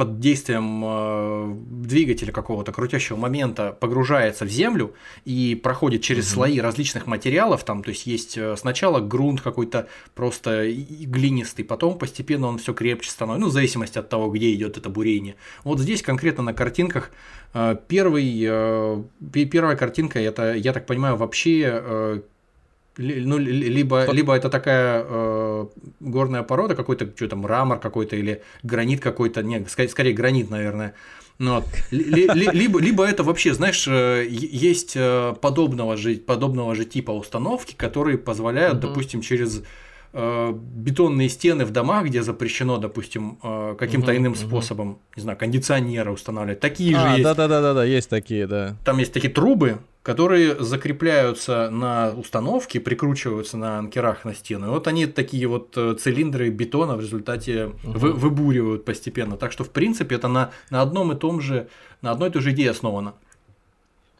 под действием э, двигателя какого-то крутящего момента погружается в землю и проходит через угу. слои различных материалов, там, то есть есть э, сначала грунт какой-то просто глинистый, потом постепенно он все крепче становится, ну, в зависимости от того, где идет это бурение. Вот здесь конкретно на картинках э, первый, первая картинка, это, я так понимаю, вообще ну, либо, либо это такая э, горная порода, какой-то что там мрамор какой-то или гранит какой-то, не, скорее, скорее гранит, наверное. Ну, вот. либо, либо это вообще, знаешь, э, есть э, подобного же, подобного же типа установки, которые позволяют, угу. допустим, через бетонные стены в домах, где запрещено, допустим, э, каким-то угу, иным угу. способом, не знаю, кондиционеры устанавливать. Такие а, же есть. Да, да, да, да, да, есть такие, да. Там есть такие трубы, которые закрепляются на установке, прикручиваются на анкерах на стену. И вот они такие вот э, цилиндры бетона в результате угу. вы, выбуривают постепенно. Так что, в принципе, это на, на одном и том же, на одной и той же идее основано.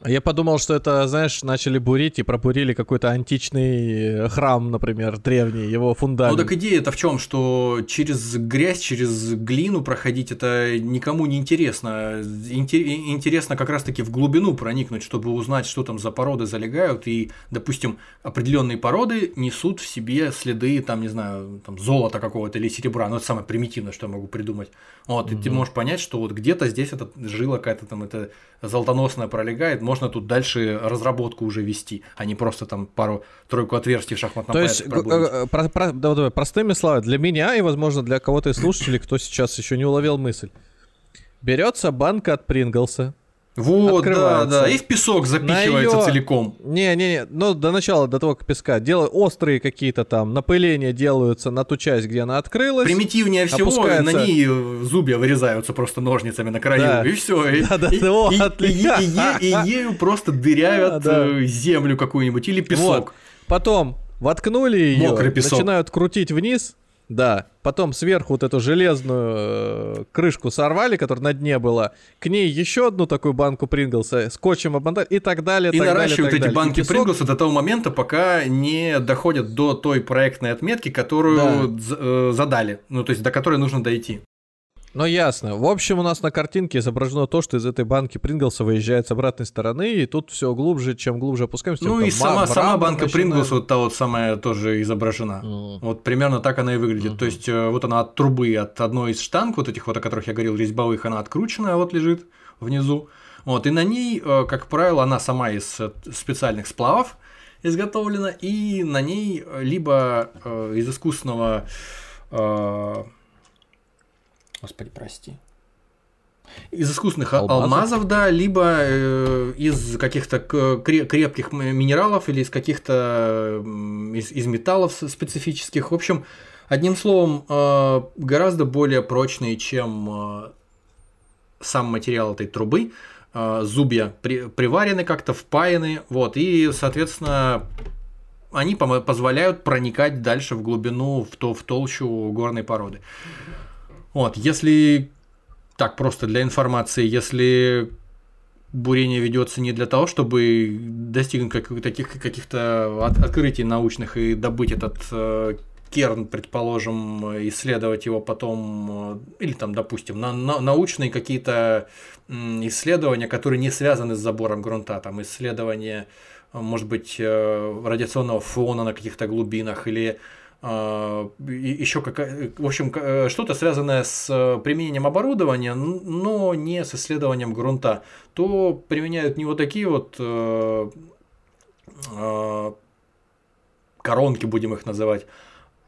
Я подумал, что это, знаешь, начали бурить и пробурили какой-то античный э, храм, например, древний, его фундамент. Ну так идея-то в чем, что через грязь, через глину проходить это никому не интересно. Интересно как раз-таки в глубину проникнуть, чтобы узнать, что там за породы залегают. И, допустим, определенные породы несут в себе следы, там, не знаю, там, золота какого-то или серебра. Ну, это самое примитивное, что я могу придумать. Вот, и ты можешь понять, что вот где-то здесь эта жила какая-то там, это золотоносная пролегает, можно тут дальше разработку уже вести, а не просто там пару-тройку отверстий в шахматном То есть, э, про, про, да, давай, простыми словами, для меня и, возможно, для кого-то из слушателей, кто сейчас еще не уловил мысль. Берется банка от Принглса, вот, да, да. И в песок запихивается её... целиком. Не-не-не, ну до начала, до того, как песка. Делают острые какие-то там напыления делаются на ту часть, где она открылась. Примитивнее всего, опускается... на ней зубья вырезаются просто ножницами на краю, да. и все. Да, да, и, да, и, и, и, и, и ею просто дырявят да, да. землю какую-нибудь или песок. Вот. Потом воткнули ее, начинают крутить вниз, да. Потом сверху вот эту железную э, крышку сорвали, которая на дне была. К ней еще одну такую банку Принглса, скотчем обмотали и так далее. И так наращивают далее, эти банки песок... Принглса до того момента, пока не доходят до той проектной отметки, которую да. э, задали. Ну, то есть до которой нужно дойти. Ну, ясно. В общем, у нас на картинке изображено то, что из этой банки Принглса выезжает с обратной стороны, и тут все глубже, чем глубже опускаемся. Ну и сама, сама банка Принглс, вот та вот самая тоже изображена. Mm. Вот примерно так она и выглядит. Mm-hmm. То есть, э, вот она от трубы, от одной из штанг, вот этих вот, о которых я говорил, резьбовых, она открученная, вот лежит внизу. Вот, и на ней, э, как правило, она сама из э, специальных сплавов изготовлена, и на ней либо из искусственного Господи, прости. Из искусственных алмазов, алмазов да, либо э, из каких-то крепких минералов или из каких-то из, из металлов специфических. В общем, одним словом, э, гораздо более прочные, чем э, сам материал этой трубы. Э, зубья при, приварены как-то, впаяны, вот, и, соответственно, они позволяют проникать дальше в глубину, в, то, в толщу горной породы. Вот, если так просто для информации, если бурение ведется не для того, чтобы достигнуть как, таких каких-то от, открытий научных и добыть этот э, керн, предположим, исследовать его потом, э, или там, допустим, на, на, научные какие-то исследования, которые не связаны с забором грунта, там исследования, может быть, э, радиационного фона на каких-то глубинах или еще какая, в общем, э, что-то связанное с э, применением оборудования, но не с исследованием грунта, то применяют не вот такие вот э, коронки, будем их называть,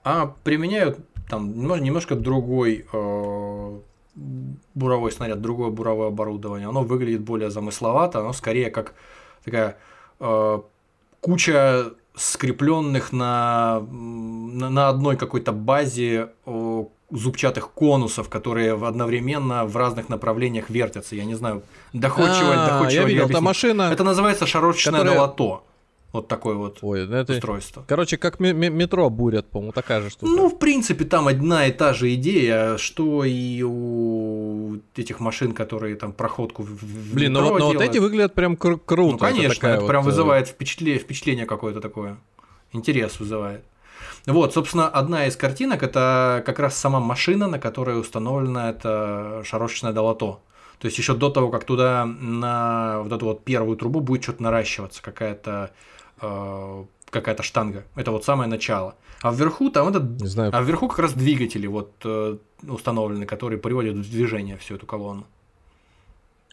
а применяют там немножко другой буровой снаряд, другое буровое оборудование. Оно выглядит более замысловато, оно скорее как такая куча скрепленных на, на, одной какой-то базе зубчатых конусов, которые одновременно в разных направлениях вертятся. Я не знаю, доходчиво, а, доходчиво я видел, это машина. Это называется шарочечное которая... долото. Вот такое вот Ой, ну это... устройство. Короче, как метро бурят, по-моему, такая же штука. Ну, в принципе, там одна и та же идея, что и у этих машин, которые там проходку в Блин, ну метро ну но вот эти выглядят прям кру- круто. Ну, конечно, это, это вот... прям э, вызывает впечатление, впечатление какое-то такое. Интерес вызывает. Вот, собственно, одна из картинок это как раз сама машина, на которой установлено это шарошечное долото. То есть еще до того, как туда на вот эту вот первую трубу будет что-то наращиваться, какая-то Э, какая-то штанга. Это вот самое начало. А вверху там этот, Не знаю. а вверху как раз двигатели вот э, установлены, которые приводят в движение всю эту колонну.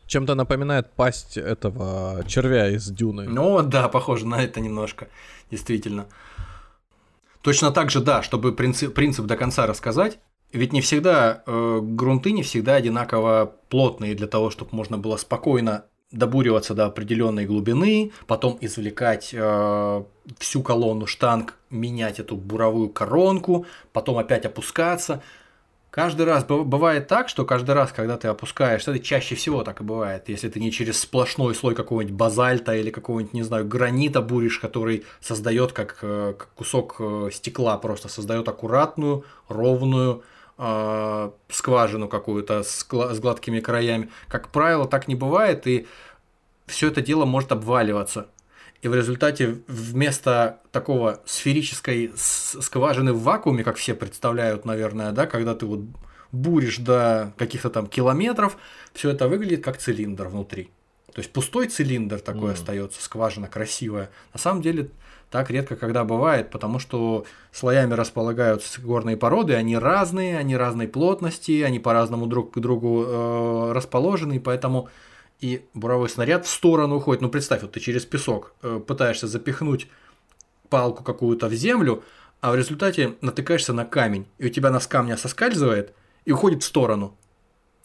Чем-то напоминает пасть этого червя из дюны. Ну да, похоже на это немножко, действительно. Точно так же, да, чтобы принцип, принцип до конца рассказать, ведь не всегда э, грунты не всегда одинаково плотные для того, чтобы можно было спокойно добуриваться до определенной глубины, потом извлекать э, всю колонну штанг, менять эту буровую коронку, потом опять опускаться. Каждый раз бывает так, что каждый раз, когда ты опускаешься, это чаще всего так и бывает, если ты не через сплошной слой какого-нибудь базальта или какого-нибудь, не знаю, гранита буришь, который создает как, э, как кусок э, стекла, просто создает аккуратную, ровную э, скважину какую-то с, с гладкими краями. Как правило, так не бывает, и все это дело может обваливаться. И в результате вместо такого сферической скважины в вакууме, как все представляют, наверное, да, когда ты вот буришь до каких-то там километров, все это выглядит как цилиндр внутри. То есть пустой цилиндр такой mm. остается, скважина красивая. На самом деле так редко когда бывает, потому что слоями располагаются горные породы, они разные, они разной плотности, они по-разному друг к другу э, расположены, поэтому и буровой снаряд в сторону уходит. Ну, представь, вот ты через песок э, пытаешься запихнуть палку какую-то в землю, а в результате натыкаешься на камень, и у тебя нас камня соскальзывает и уходит в сторону.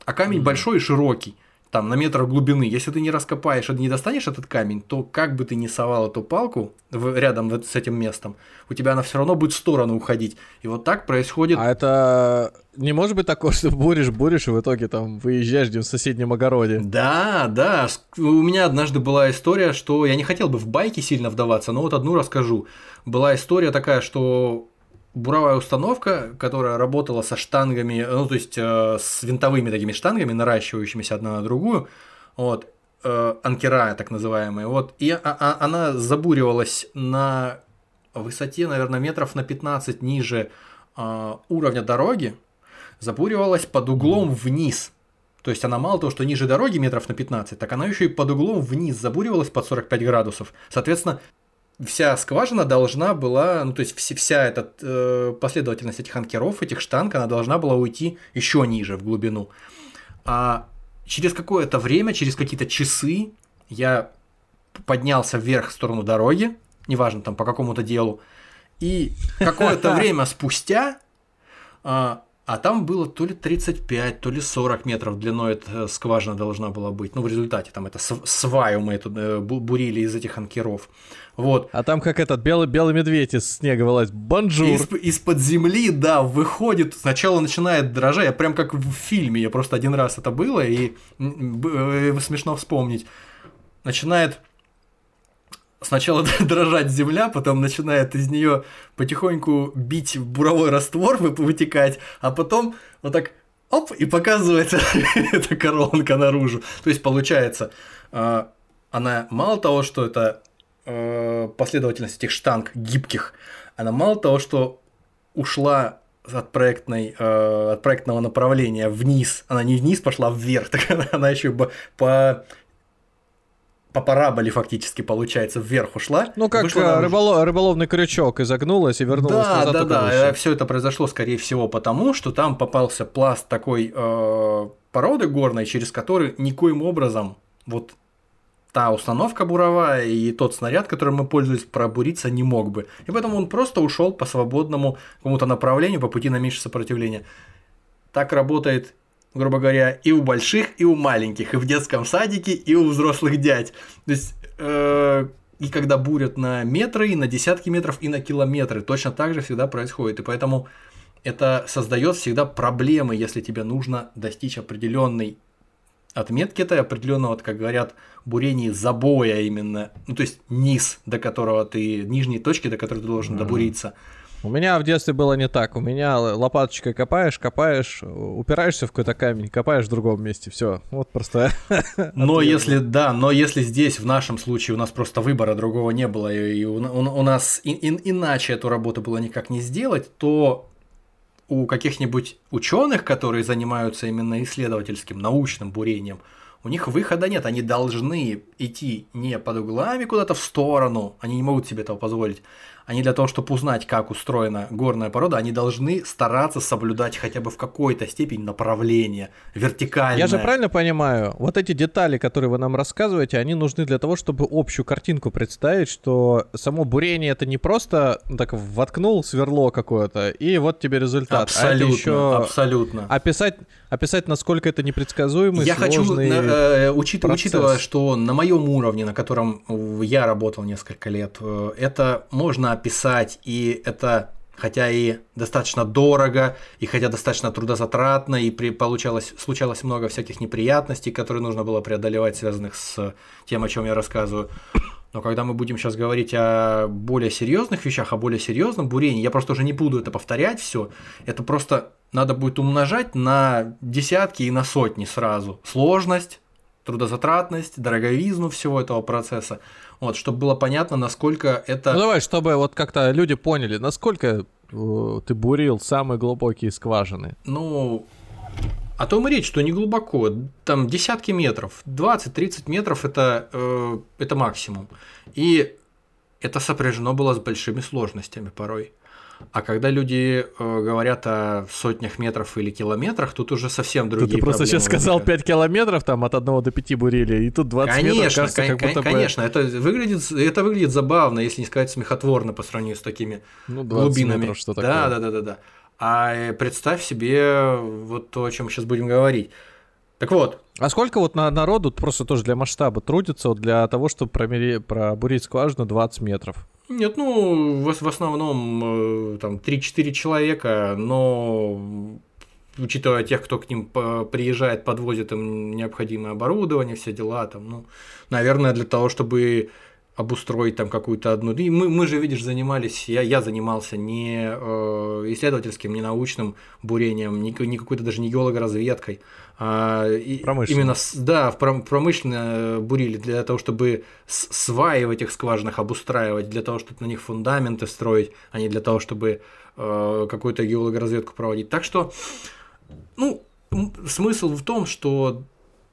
А камень mm-hmm. большой и широкий там на метр глубины, если ты не раскопаешь и не достанешь этот камень, то как бы ты ни совал эту палку в, рядом с этим местом, у тебя она все равно будет в сторону уходить. И вот так происходит. А это не может быть такое, что буришь, буришь, и в итоге там выезжаешь где в соседнем огороде. Да, да. У меня однажды была история, что я не хотел бы в байки сильно вдаваться, но вот одну расскажу. Была история такая, что буровая установка, которая работала со штангами, ну то есть э, с винтовыми такими штангами, наращивающимися одна на другую, вот, э, анкера так называемые, вот, и а, а, она забуривалась на высоте, наверное, метров на 15 ниже э, уровня дороги, забуривалась под углом вниз. То есть она мало того, что ниже дороги метров на 15, так она еще и под углом вниз забуривалась под 45 градусов. Соответственно, вся скважина должна была, ну то есть вся, вся эта э, последовательность этих анкеров, этих штанг, она должна была уйти еще ниже в глубину. А через какое-то время, через какие-то часы я поднялся вверх в сторону дороги, неважно там по какому-то делу, и какое-то время спустя а, а там было то ли 35, то ли 40 метров длиной эта скважина должна была быть. Ну, в результате там это сваю мы эту э, бурили из этих анкеров. Вот. А там как этот белый, белый медведь из снега вылазит. Bonjour! Из, из-под земли, да, выходит, сначала начинает дрожать, я прям как в фильме, я просто один раз это было, и э, смешно вспомнить. Начинает сначала дрожать земля, потом начинает из нее потихоньку бить буровой раствор, вытекать, а потом вот так оп, и показывается эта коронка наружу. То есть получается, а, она мало того, что это а, последовательность этих штанг гибких, она мало того, что ушла от, проектной, э, от проектного направления вниз, она не вниз пошла, вверх, так она, она еще по по параболе фактически, получается, вверх ушла. Ну, как э, рыболов, рыболовный крючок изогнулась и вернулась да, назад. Да, да, да. Все это произошло, скорее всего, потому что там попался пласт такой э, породы горной, через который никоим образом вот та установка буровая и тот снаряд, которым мы пользовались, пробуриться не мог бы. И поэтому он просто ушел по свободному какому-то направлению, по пути на меньшее сопротивление. Так работает грубо говоря, и у больших, и у маленьких, и в детском садике, и у взрослых дядь. То есть, э, и когда бурят на метры, и на десятки метров, и на километры, точно так же всегда происходит. И поэтому это создает всегда проблемы, если тебе нужно достичь определенной отметки этой определенного, как говорят, бурения забоя именно, ну то есть низ, до которого ты, нижней точки, до которой ты должен mm-hmm. добуриться. У меня в детстве было не так. У меня лопаточкой копаешь, копаешь, упираешься в какой-то камень, копаешь в другом месте. Все. Вот просто. Но если да, но если здесь в нашем случае у нас просто выбора другого не было, и у, у, у нас и, и, иначе эту работу было никак не сделать, то у каких-нибудь ученых, которые занимаются именно исследовательским, научным бурением, у них выхода нет, они должны идти не под углами куда-то в сторону, они не могут себе этого позволить, они для того, чтобы узнать, как устроена горная порода, они должны стараться соблюдать хотя бы в какой-то степени направление, вертикальное. Я же правильно понимаю, вот эти детали, которые вы нам рассказываете, они нужны для того, чтобы общую картинку представить, что само бурение это не просто так воткнул сверло какое-то, и вот тебе результат. Абсолютно, а еще абсолютно. Описать, описать, насколько это непредсказуемый, Я хочу, сложный э, учит- учитывая, что на моем уровне, на котором я работал несколько лет, э, это можно описать, и это хотя и достаточно дорого, и хотя достаточно трудозатратно, и при, получалось, случалось много всяких неприятностей, которые нужно было преодолевать, связанных с тем, о чем я рассказываю. Но когда мы будем сейчас говорить о более серьезных вещах, о более серьезном бурении, я просто уже не буду это повторять все. Это просто надо будет умножать на десятки и на сотни сразу. Сложность, трудозатратность, дороговизну всего этого процесса. Вот, чтобы было понятно, насколько это... Ну давай, чтобы вот как-то люди поняли, насколько э, ты бурил самые глубокие скважины. Ну, о том и речь, что не глубоко, там десятки метров, 20-30 метров это, э, это максимум. И это сопряжено было с большими сложностями порой. А когда люди э, говорят о сотнях метров или километрах, тут уже совсем другие ты просто проблемы сейчас сказал возникают. 5 километров, там от 1 до 5 бурили, и тут 20 метров Конечно, кажется, кон- как будто кон- бы... конечно, это выглядит, это выглядит забавно, если не сказать смехотворно по сравнению с такими Ну, 20 глубинами. метров, что да, такое. да, да, да, да. А э, представь себе вот то, о чем сейчас будем говорить. Так вот, А сколько вот на народу, просто тоже для масштаба, трудится вот для того, чтобы промери... пробурить скважину 20 метров? нет, ну, в, в основном э, там 3-4 человека, но учитывая тех, кто к ним приезжает, подвозит им необходимое оборудование, все дела, там, ну, наверное, для того, чтобы обустроить там какую-то одну. И мы, мы же, видишь, занимались, я, я занимался не э, исследовательским, не научным бурением, не, не какой-то даже не геологоразведкой, а и- именно да, в пром- промышленно бурили для того, чтобы сваи в этих скважинах обустраивать, для того, чтобы на них фундаменты строить, а не для того, чтобы э, какую-то геологоразведку проводить. Так что, ну, смысл в том, что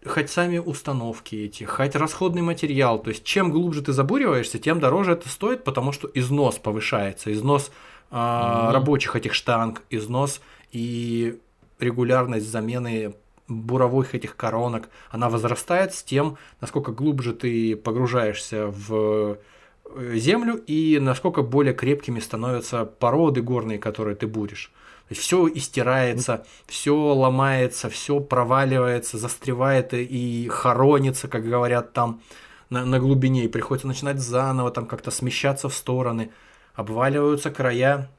хоть сами установки эти, хоть расходный материал. То есть, чем глубже ты забуриваешься, тем дороже это стоит, потому что износ повышается, износ а, Мгм. рабочих этих штанг, износ и регулярность замены буровых этих коронок, она возрастает с тем, насколько глубже ты погружаешься в э, землю и насколько более крепкими становятся породы горные, которые ты буришь. Все истирается, все ломается, все проваливается, застревает и- хоронится, как говорят там на, на глубине, и приходится начинать заново, там как-то смещаться в стороны, обваливаются края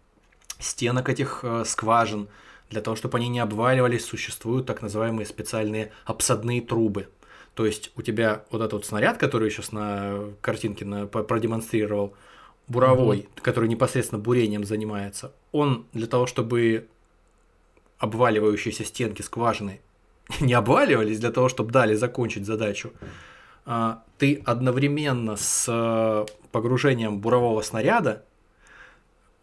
стенок этих э, скважин. Для того, чтобы они не обваливались, существуют так называемые специальные обсадные трубы. То есть у тебя вот этот вот снаряд, который сейчас на картинке на, продемонстрировал, буровой, который непосредственно бурением занимается, он для того, чтобы обваливающиеся стенки скважины не обваливались, для того, чтобы дали закончить задачу, а, ты одновременно с э, погружением бурового снаряда,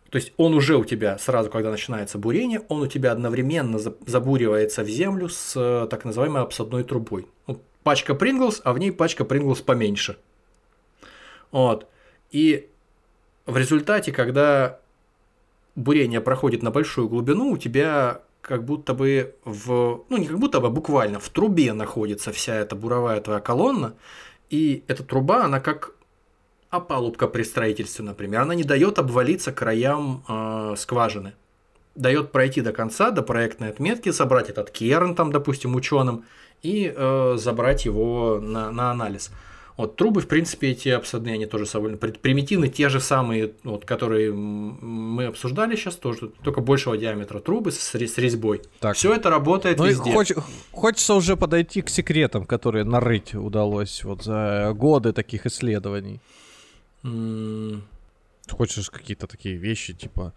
то есть он уже у тебя сразу, когда начинается бурение, он у тебя одновременно за- забуривается в землю с э, так называемой обсадной трубой. Ну, пачка Принглс, а в ней пачка Принглс поменьше. Вот. И в результате, когда бурение проходит на большую глубину, у тебя как будто бы в, ну не как будто бы, а буквально в трубе находится вся эта буровая твоя колонна, и эта труба, она как опалубка при строительстве, например, она не дает обвалиться краям э, скважины, дает пройти до конца, до проектной отметки, собрать этот керн, там, допустим, ученым, и э, забрать его на, на анализ. Вот трубы, в принципе, эти обсадные, они тоже довольно при- примитивны, те же самые, вот, которые мы обсуждали сейчас, тоже, только большего диаметра трубы с, ре- с резьбой. Так. Все это работает Ну везде. хоч- хочется уже подойти к секретам, которые нарыть удалось вот за годы таких исследований. М, Хочешь какие-то такие вещи, типа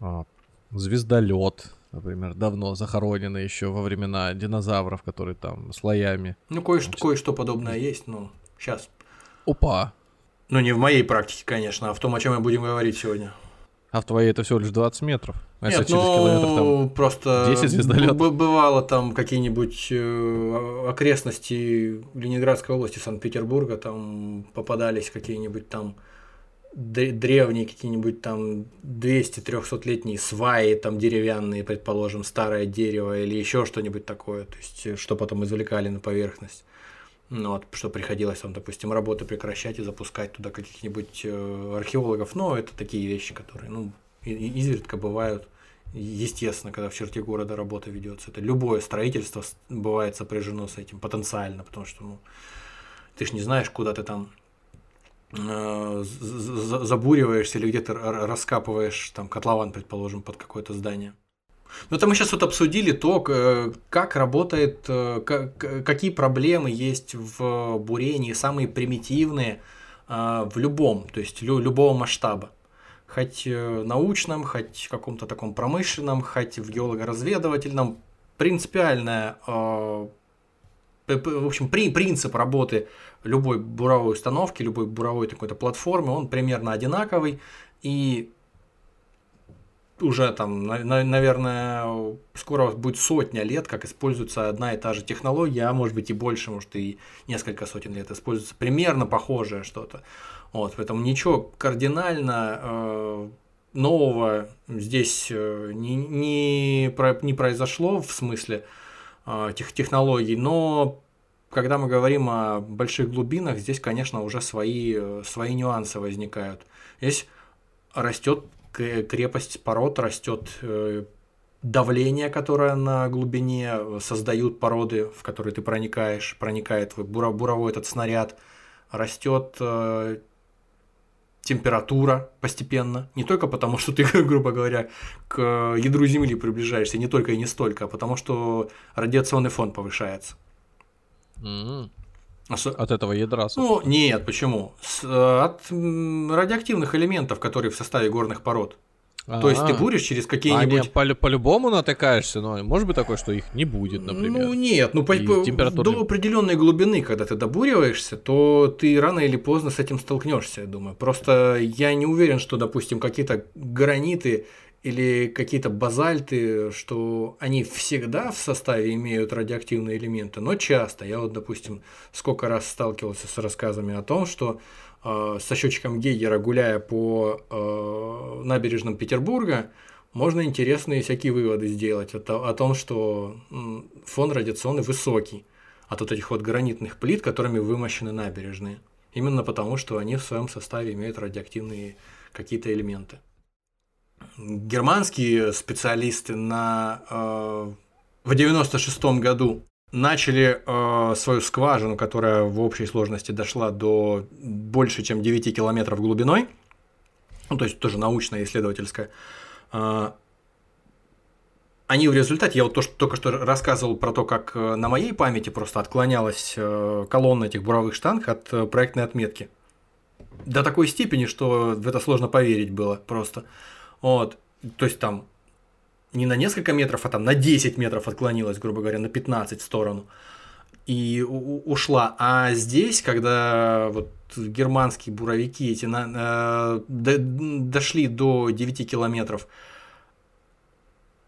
а, звездолет, например, давно захороненный еще во времена динозавров, которые там слоями. Ну, кое-что, кое-что подобное есть, но сейчас. Опа! Ну, не в моей практике, конечно, а в том, о чем мы будем говорить сегодня. А в твоей это всего лишь 20 метров. А Нет, через километр там... ну, просто 10 звездолетов. б- бывало там какие-нибудь э, окрестности Ленинградской области, Санкт-Петербурга, там попадались какие-нибудь там древние какие-нибудь там 200-300-летние сваи там деревянные, предположим, старое дерево или еще что-нибудь такое, то есть э, что потом извлекали на поверхность. Ну, вот, что приходилось там, допустим, работы прекращать и запускать туда каких-нибудь э, археологов. Но это такие вещи, которые, ну, изредка бывают. Естественно, когда в черте города работа ведется. Это любое строительство бывает сопряжено с этим потенциально, потому что, ну, ты ж не знаешь, куда ты там забуриваешься или где-то раскапываешь там котлован, предположим, под какое-то здание. Ну, это мы сейчас вот обсудили то, как работает, э, какие проблемы есть в бурении, самые примитивные э, в любом, то есть любого масштаба. Хоть э, научном, хоть каком-то таком промышленном, хоть в геологоразведывательном. Принципиальная, в общем, принцип работы любой буровой установки, любой буровой такой-то платформы, он примерно одинаковый. И уже там, наверное, скоро будет сотня лет, как используется одна и та же технология, а может быть и больше, может и несколько сотен лет используется примерно похожее что-то. Вот, поэтому ничего кардинально э, нового здесь э, не, не, не произошло в смысле э, тех технологий, но когда мы говорим о больших глубинах, здесь, конечно, уже свои, э, свои нюансы возникают. Здесь растет крепость пород растет э, давление, которое на глубине создают породы, в которые ты проникаешь, проникает буровой этот снаряд, растет э, температура постепенно, не только потому, что ты, грубо говоря, к ядру Земли приближаешься, не только и не столько, а потому что радиационный фон повышается. Mm-hmm. От этого ядра? Ну, нет, почему? С, э, от радиоактивных элементов, которые в составе горных пород. А-а-а. То есть ты буришь через какие-нибудь... А не, по- по-любому натыкаешься, но может быть такое, что их не будет, например. Ну нет, ну по- температура... до определенной глубины, когда ты добуриваешься, то ты рано или поздно с этим столкнешься, я думаю. Просто я не уверен, что, допустим, какие-то граниты или какие-то базальты, что они всегда в составе имеют радиоактивные элементы, но часто. Я вот, допустим, сколько раз сталкивался с рассказами о том, что со счетчиком Гейгера, гуляя по э, набережным Петербурга, можно интересные всякие выводы сделать о, о том, что фон радиационный высокий от вот этих вот гранитных плит, которыми вымощены набережные. Именно потому, что они в своем составе имеют радиоактивные какие-то элементы германские специалисты на, э, в 96 году начали э, свою скважину, которая в общей сложности дошла до больше, чем 9 километров глубиной, ну, то есть тоже научная, исследовательская, э, они в результате, я вот то, что, только что рассказывал про то, как э, на моей памяти просто отклонялась э, колонна этих буровых штанг от э, проектной отметки. До такой степени, что в это сложно поверить было просто. Вот. То есть там не на несколько метров, а там на 10 метров отклонилась, грубо говоря, на 15 в сторону. И ушла. А здесь, когда вот германские буровики эти на, э, до, дошли до 9 километров,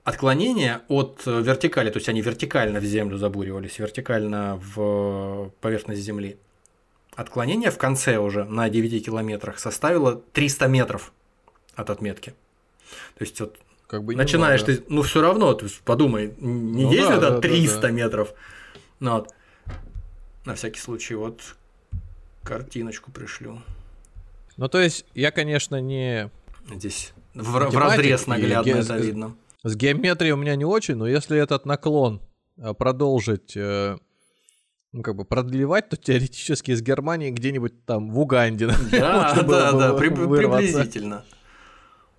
отклонение от вертикали, то есть они вертикально в землю забуривались, вертикально в поверхность земли. Отклонение в конце уже на 9 километрах составило 300 метров от отметки. То есть вот как бы начинаешь ты, ну все равно, ты подумай, не ну, 10, да, а 300 да, да. метров. Ну, вот. На всякий случай, вот картиночку пришлю. Ну, то есть, я, конечно, не... Здесь в, в разрез наглядно ге... это видно. С геометрией у меня не очень, но если этот наклон э, продолжить, э, ну, как бы продлевать, то теоретически из Германии где-нибудь там в Уганде. Да, да, да, приблизительно.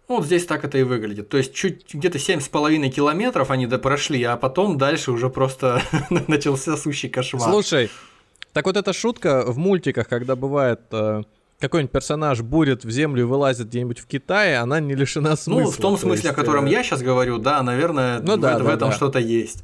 Вот здесь так это и выглядит. То есть чуть где-то 7,5 километров они да прошли, а потом дальше уже просто начался сущий кошмар. Слушай, так вот эта шутка в мультиках, когда бывает э, какой-нибудь персонаж бурит в землю и вылазит где-нибудь в Китае, она не лишена смысла. Ну, в том смысле, есть, о котором э... я сейчас говорю, да, наверное, ну, в, да, в да, этом да. что-то есть.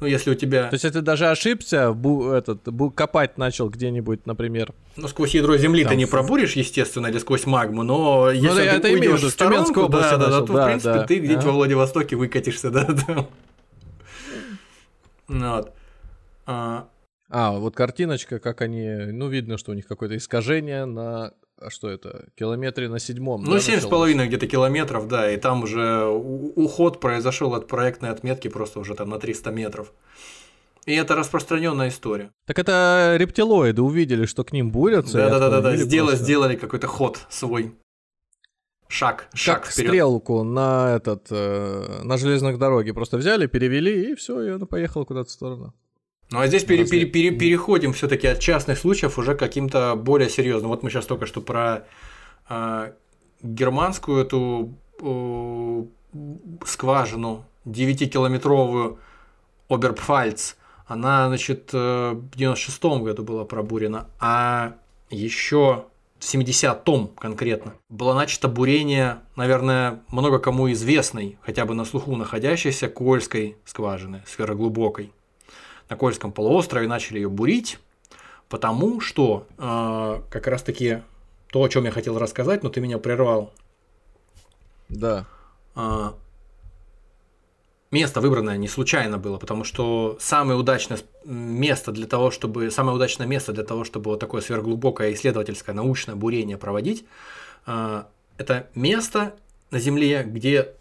Ну, если у тебя... То есть, если ты даже ошибся, бу, этот, бу, копать начал где-нибудь, например... Ну, сквозь ядро земли там, ты не пробуришь, естественно, или сквозь магму, но если ну, ты это уйдешь в сторонку, да, да, да, то, да, в принципе, да. ты где-нибудь во Владивостоке выкатишься, да, да. Вот. А, а, вот картиночка, как они, ну, видно, что у них какое-то искажение на а что это, километре на седьмом. Ну, семь с половиной где-то километров, да, и там уже уход произошел от проектной отметки просто уже там на 300 метров. И это распространенная история. Так это рептилоиды увидели, что к ним бурятся. Да, да, да, да, сделали, сделали какой-то ход свой. Шаг, шаг как вперед. стрелку на этот э, на железных дороге просто взяли, перевели и все, и она поехала куда-то в сторону. Ну а здесь пере, пере, пере, переходим все-таки от частных случаев уже к каким-то более серьезным. Вот мы сейчас только что про э, германскую эту э, скважину 9-километровую Оберпфальц. Она, значит, в 96 году была пробурена, а еще в 70-том конкретно, было начато бурение, наверное, много кому известной, хотя бы на слуху находящейся Кольской скважины, сфероглубокой. На Кольском полуострове начали ее бурить, потому что э, как раз-таки то, о чем я хотел рассказать, но ты меня прервал. Да. Э, место выбранное не случайно было, потому что самое удачное место для того, чтобы самое удачное место для того, чтобы вот такое сверхглубокое исследовательское научное бурение проводить, э, это место на Земле, где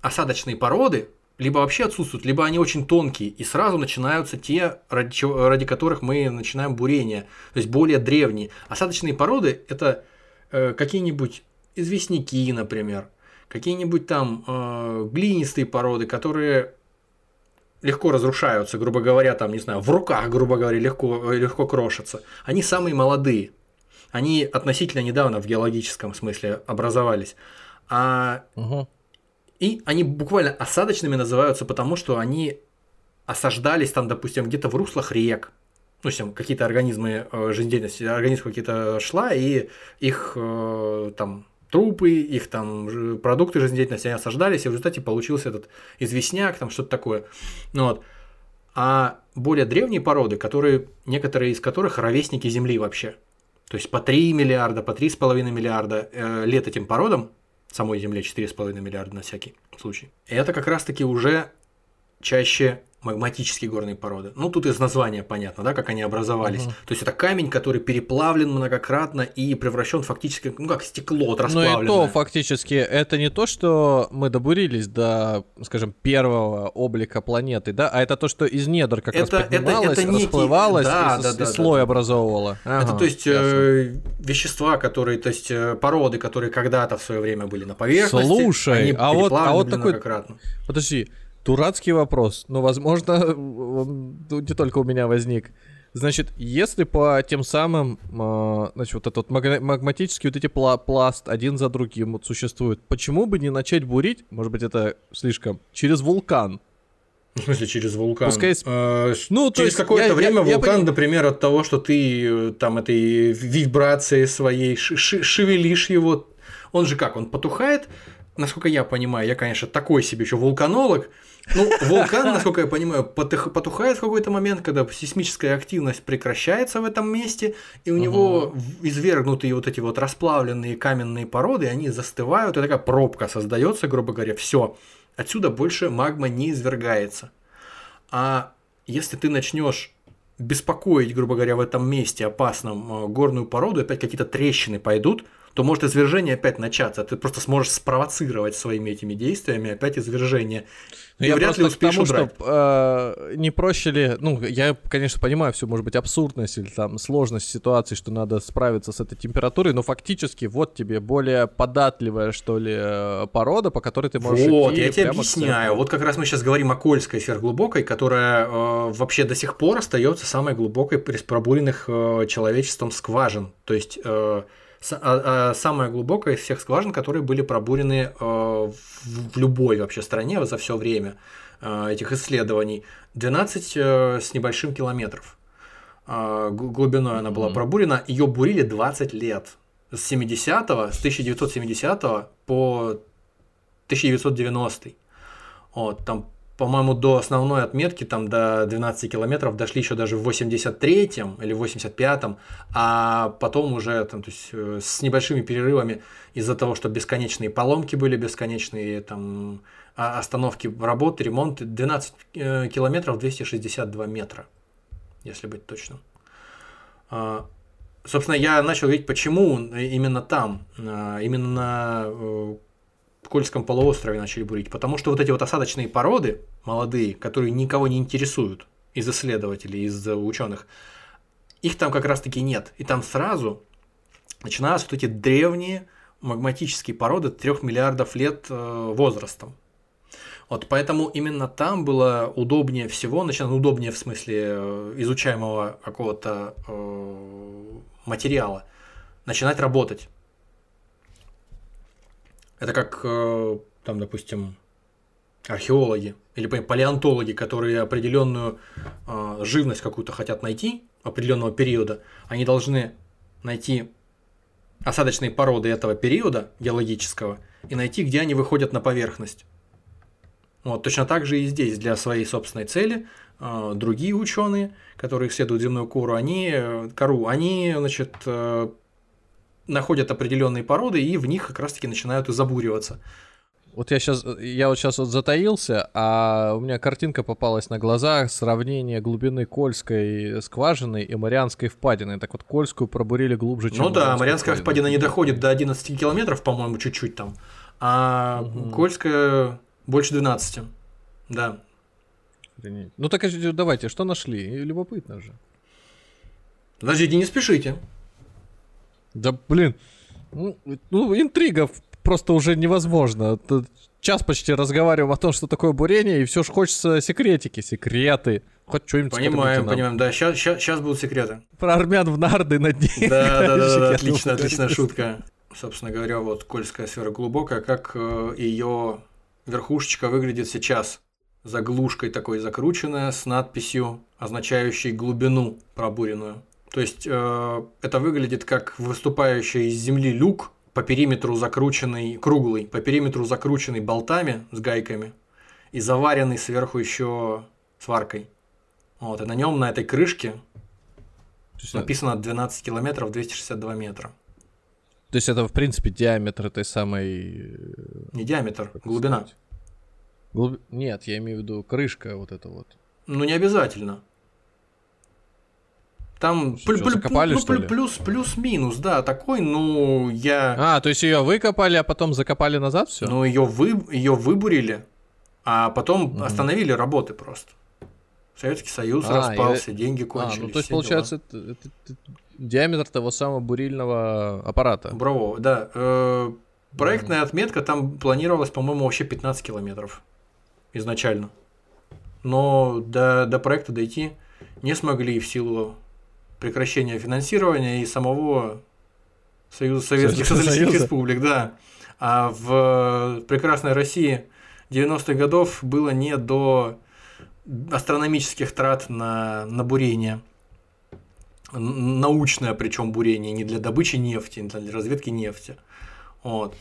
осадочные породы либо вообще отсутствуют, либо они очень тонкие, и сразу начинаются те, ради, чего, ради которых мы начинаем бурение, то есть более древние. Осадочные породы – это э, какие-нибудь известняки, например, какие-нибудь там э, глинистые породы, которые легко разрушаются, грубо говоря, там, не знаю, в руках, грубо говоря, легко, легко крошатся. Они самые молодые. Они относительно недавно в геологическом смысле образовались. А... Угу. И они буквально осадочными называются, потому что они осаждались там, допустим, где-то в руслах рек. Ну, всем какие-то организмы э, жизнедеятельности, организм какие-то шла, и их э, там трупы, их там продукты жизнедеятельности, они осаждались, и в результате получился этот известняк, там что-то такое. Ну, вот. А более древние породы, которые, некоторые из которых ровесники Земли вообще, то есть по 3 миллиарда, по 3,5 миллиарда э, лет этим породам, самой Земле 4,5 миллиарда на всякий случай, это как раз-таки уже чаще магматические горные породы. Ну, тут из названия понятно, да, как они образовались. Угу. То есть это камень, который переплавлен многократно и превращен фактически, ну, как стекло расплавленное. Ну и то фактически это не то, что мы добурились до, скажем, первого облика планеты, да, а это то, что из недр как это, раз поднималось, это, это расплывалось да, и, да, да, и слой да. образовывало. Ага, это, то есть, э, вещества, которые, то есть, э, породы, которые когда-то в свое время были на поверхности, Слушай, они а вот, а вот такой... Подожди, Дурацкий вопрос, но, возможно, не только у меня возник. Значит, если по тем самым, э, значит, вот этот магматический вот эти пла пласт один за другим вот существуют, почему бы не начать бурить, может быть, это слишком, через вулкан? В смысле, через вулкан? Пускай... Э, ну, через какое-то время я, вулкан, я... например, от того, что ты э, там этой вибрацией своей шевелишь его, он же как, он потухает, насколько я понимаю, я, конечно, такой себе еще вулканолог, ну, вулкан, насколько я понимаю, потухает в какой-то момент, когда сейсмическая активность прекращается в этом месте, и у него извергнутые вот эти вот расплавленные каменные породы, они застывают, и такая пробка создается, грубо говоря, все. Отсюда больше магма не извергается. А если ты начнешь беспокоить, грубо говоря, в этом месте опасном э, горную породу, опять какие-то трещины пойдут, то может извержение опять начаться. Ты просто сможешь спровоцировать своими этими действиями опять извержение. Ну, я вряд ли успеешь тому, убрать. Что, э, не проще ли, ну, я, конечно, понимаю всю, может быть, абсурдность или там сложность ситуации, что надо справиться с этой температурой, но фактически вот тебе более податливая, что ли, э, порода, по которой ты можешь Вот, я тебе объясняю. Вот как раз мы сейчас говорим о Кольской сверхглубокой, которая э, вообще до сих пор остается самой глубокой из пробуренных э, человечеством скважин. То есть э, самая глубокая из всех скважин, которые были пробурены э, в любой вообще стране за все время э, этих исследований. 12 э, с небольшим километров глубиной она была пробурена. Ее бурили 20 лет. С 70 с 1970 по 1990 вот, там по-моему, до основной отметки, там до 12 километров, дошли еще даже в 83-м или 85-м, а потом уже там, то есть, э, с небольшими перерывами из-за того, что бесконечные поломки были, бесконечные там а, остановки работы, ремонты, 12 э, километров 262 метра, если быть точным. А, собственно, я начал говорить, почему именно там, а, именно э, Кольском полуострове начали бурить. Потому что вот эти вот осадочные породы, молодые, которые никого не интересуют из исследователей, из ученых, их там как раз-таки нет. И там сразу начинаются вот эти древние магматические породы трех миллиардов лет э, возрастом. Вот поэтому именно там было удобнее всего, начинать ну, удобнее в смысле э, изучаемого какого-то э, материала, начинать работать. Это как э, там, допустим, археологи или палеонтологи, которые определенную э, живность какую-то хотят найти определенного периода, они должны найти осадочные породы этого периода геологического и найти, где они выходят на поверхность. Вот, точно так же и здесь для своей собственной цели э, другие ученые, которые исследуют земную кору, они, кору, они значит, находят определенные породы и в них как раз-таки начинают и забуриваться. Вот я сейчас, я вот сейчас вот затаился, а у меня картинка попалась на глаза, сравнение глубины Кольской скважины и Марианской впадины. Так вот, Кольскую пробурили глубже, чем Ну да, Марианская впадина не доходит до 11 километров, по-моему, чуть-чуть там, а угу. Кольская больше 12, да. Ну так давайте, что нашли? Любопытно же. Подождите, не спешите. Да блин, ну, ну интрига просто уже невозможно. Тут час почти разговариваем о том, что такое бурение, и все же хочется секретики, секреты. Хоть что-нибудь Понимаем, понимаем, да, сейчас, сейчас, сейчас будут секреты. Про армян в нарды на дне. Да, да, да, да, отлично, отличная шутка. Собственно говоря, вот Кольская сфера глубокая, как э, ее верхушечка выглядит сейчас. Заглушкой такой закрученная с надписью, означающей глубину пробуренную. То есть э, это выглядит как выступающий из земли люк, по периметру закрученный, круглый, по периметру закрученный болтами с гайками и заваренный сверху еще сваркой. Вот, и на нем, на этой крышке, есть, написано 12 километров 262 метра. То есть это, в принципе, диаметр этой самой... Э, Не диаметр, глубина. Глуб... Нет, я имею в виду крышка вот эта вот. Ну, не обязательно. Там что, плю, закопали, ну, что ли? плюс плюс минус, да, такой, ну я. А, то есть ее выкопали, а потом закопали назад все? Ну ее вы ее выбурили, а потом угу. остановили работы просто. Советский Союз а, распался, я... деньги кончились. А, ну то есть получается это, это, это, диаметр того самого бурильного аппарата. Браво, да. Э, проектная угу. отметка там планировалась, по-моему, вообще 15 километров изначально. Но до, до проекта дойти не смогли в силу прекращения финансирования и самого Союза Советских Социалистических Республик, да. А в прекрасной России 90-х годов было не до астрономических трат на, на бурение. Научное, причем бурение, не для добычи нефти, не для разведки нефти. Вот.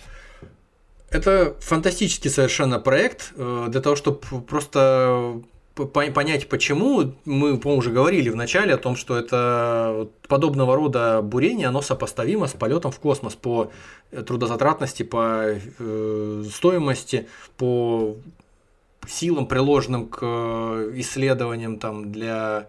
Это фантастический совершенно проект э, для того, чтобы просто понять, почему, мы, по-моему, уже говорили в начале о том, что это подобного рода бурение, оно сопоставимо с полетом в космос по трудозатратности, по э, стоимости, по силам, приложенным к исследованиям там, для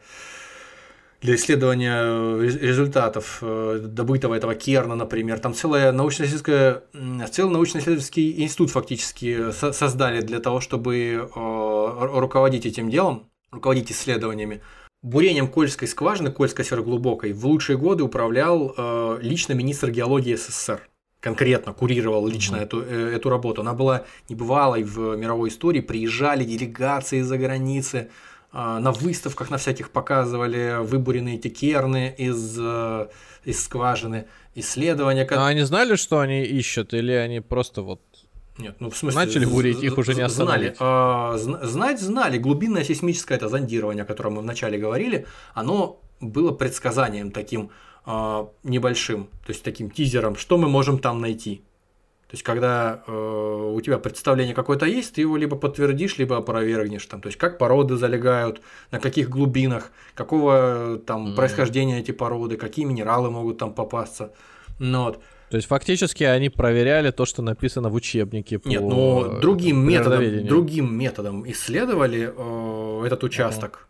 для исследования э, результатов э, добытого этого керна, например. Там целая научно-исследовательская, целый научно-исследовательский институт фактически создали для того, чтобы э, руководить этим делом, руководить исследованиями. Бурением Кольской скважины, Кольской сверхглубокой, в лучшие годы управлял лично министр геологии СССР конкретно курировал лично mm-hmm. эту, эту работу. Она была небывалой в мировой истории. Приезжали делегации из-за границы, на выставках на всяких показывали выбуренные эти керны из, э, из скважины, исследования. А они знали, что они ищут, или они просто вот нет, ну в смысле... Начали бурить, их уже не остановить. Знали. А, знать знали. Глубинное сейсмическое это зондирование, о котором мы вначале говорили, оно было предсказанием таким а, небольшим, то есть таким тизером, что мы можем там найти. То есть, когда э, у тебя представление какое-то есть, ты его либо подтвердишь, либо опровергнешь. Там, то есть, как породы залегают, на каких глубинах, какого там mm-hmm. происхождения эти породы, какие минералы могут там попасться. Ну, вот. То есть фактически они проверяли то, что написано в учебнике. По Нет, но ну, другим методом, другим методом исследовали э, этот участок.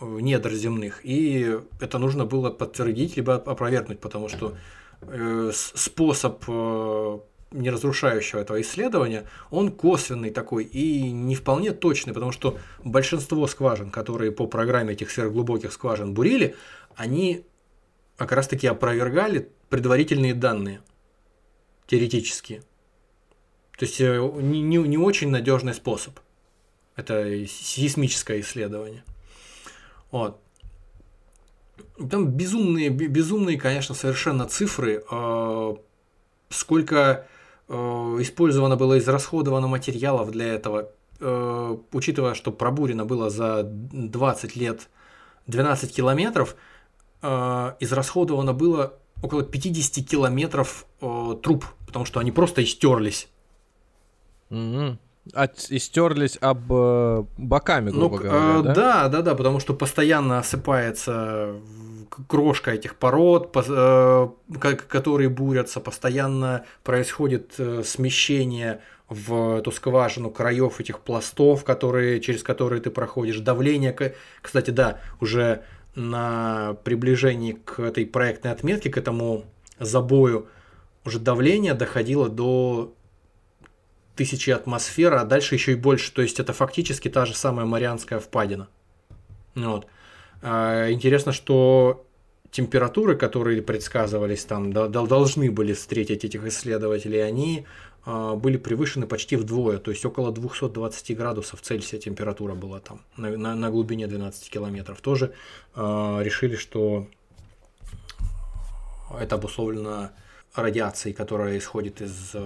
недр земных. И это нужно было подтвердить либо опровергнуть, потому что э, способ э, неразрушающего этого исследования, он косвенный такой и не вполне точный, потому что большинство скважин, которые по программе этих сверхглубоких скважин бурили, они как раз таки опровергали предварительные данные, теоретические. То есть э, не, не, не очень надежный способ. Это сейсмическое исследование. Вот. Там безумные, безумные, конечно, совершенно цифры. А, сколько э, использовано было израсходовано материалов для этого, э, учитывая, что пробурено было за 20 лет 12 километров, израсходовано было около 50 километров труб, потому что они просто истерлись. Mm-hmm. От, и стерлись об э, боками, грубо ну, говоря, э, да? Да, да, да, потому что постоянно осыпается крошка этих пород, по, э, которые бурятся, постоянно происходит э, смещение в эту скважину краев этих пластов, которые, через которые ты проходишь, давление, кстати, да, уже на приближении к этой проектной отметке, к этому забою, уже давление доходило до тысячи атмосфер, а дальше еще и больше. То есть это фактически та же самая Марианская впадина. Вот. А, интересно, что температуры, которые предсказывались там, должны были встретить этих исследователей, они а, были превышены почти вдвое, то есть около 220 градусов Цельсия температура была там на, на, на глубине 12 километров. Тоже э, решили, что это обусловлено радиацией, которая исходит из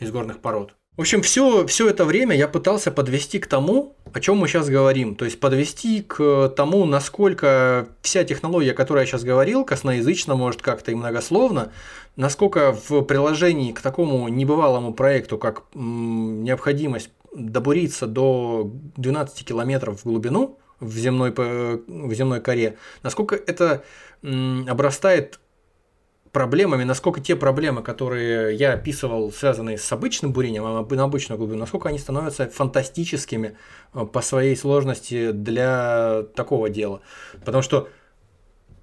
из горных пород. В общем, все, все это время я пытался подвести к тому, о чем мы сейчас говорим. То есть подвести к тому, насколько вся технология, о которой я сейчас говорил, косноязычно, может как-то и многословно, насколько в приложении к такому небывалому проекту, как необходимость добуриться до 12 километров в глубину в земной, в земной коре, насколько это обрастает проблемами, насколько те проблемы, которые я описывал, связанные с обычным бурением, а на обычную глубину, насколько они становятся фантастическими э, по своей сложности для такого дела. Потому что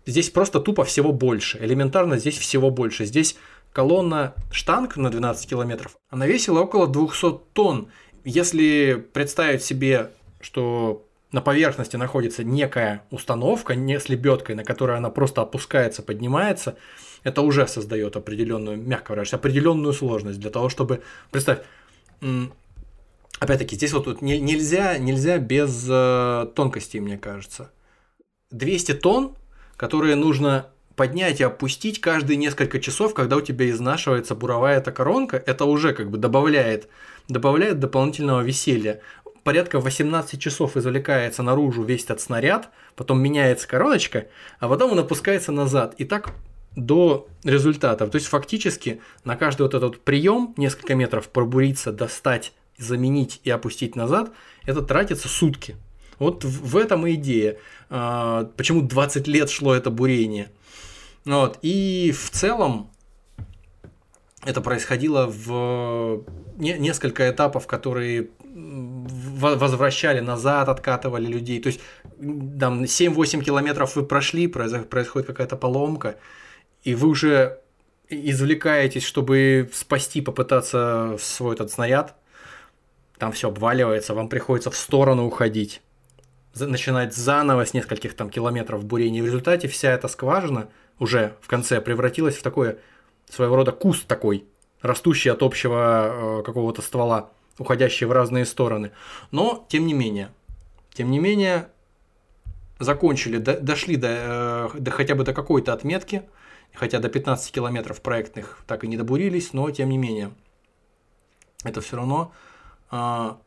здесь просто тупо всего больше. Элементарно здесь всего больше. Здесь колонна штанг на 12 километров, она весила около 200 тонн. Если представить себе, что на поверхности находится некая установка не с лебедкой, на которой она просто опускается, поднимается, это уже создает определенную, мягко выражаясь, определенную сложность для того, чтобы, представь, опять-таки, здесь вот тут нельзя, нельзя без э, тонкостей, мне кажется. 200 тонн, которые нужно поднять и опустить каждые несколько часов, когда у тебя изнашивается буровая эта коронка, это уже как бы добавляет, добавляет дополнительного веселья. Порядка 18 часов извлекается наружу весь этот снаряд, потом меняется короночка, а потом он опускается назад. И так до результатов. То есть фактически на каждый вот этот прием несколько метров пробуриться, достать, заменить и опустить назад, это тратится сутки. Вот в этом и идея. А, почему 20 лет шло это бурение. Вот. И в целом это происходило в несколько этапов, которые возвращали назад, откатывали людей. То есть там 7-8 километров вы прошли, происходит какая-то поломка, и вы уже извлекаетесь, чтобы спасти, попытаться свой этот снаряд, там все обваливается, вам приходится в сторону уходить, начинать заново с нескольких там километров бурения. В результате вся эта скважина уже в конце превратилась в такое своего рода куст такой, растущий от общего э, какого-то ствола, уходящий в разные стороны. Но, тем не менее, тем не менее, закончили, до, дошли до, э, до хотя бы до какой-то отметки – хотя до 15 километров проектных так и не добурились, но тем не менее, это все равно а,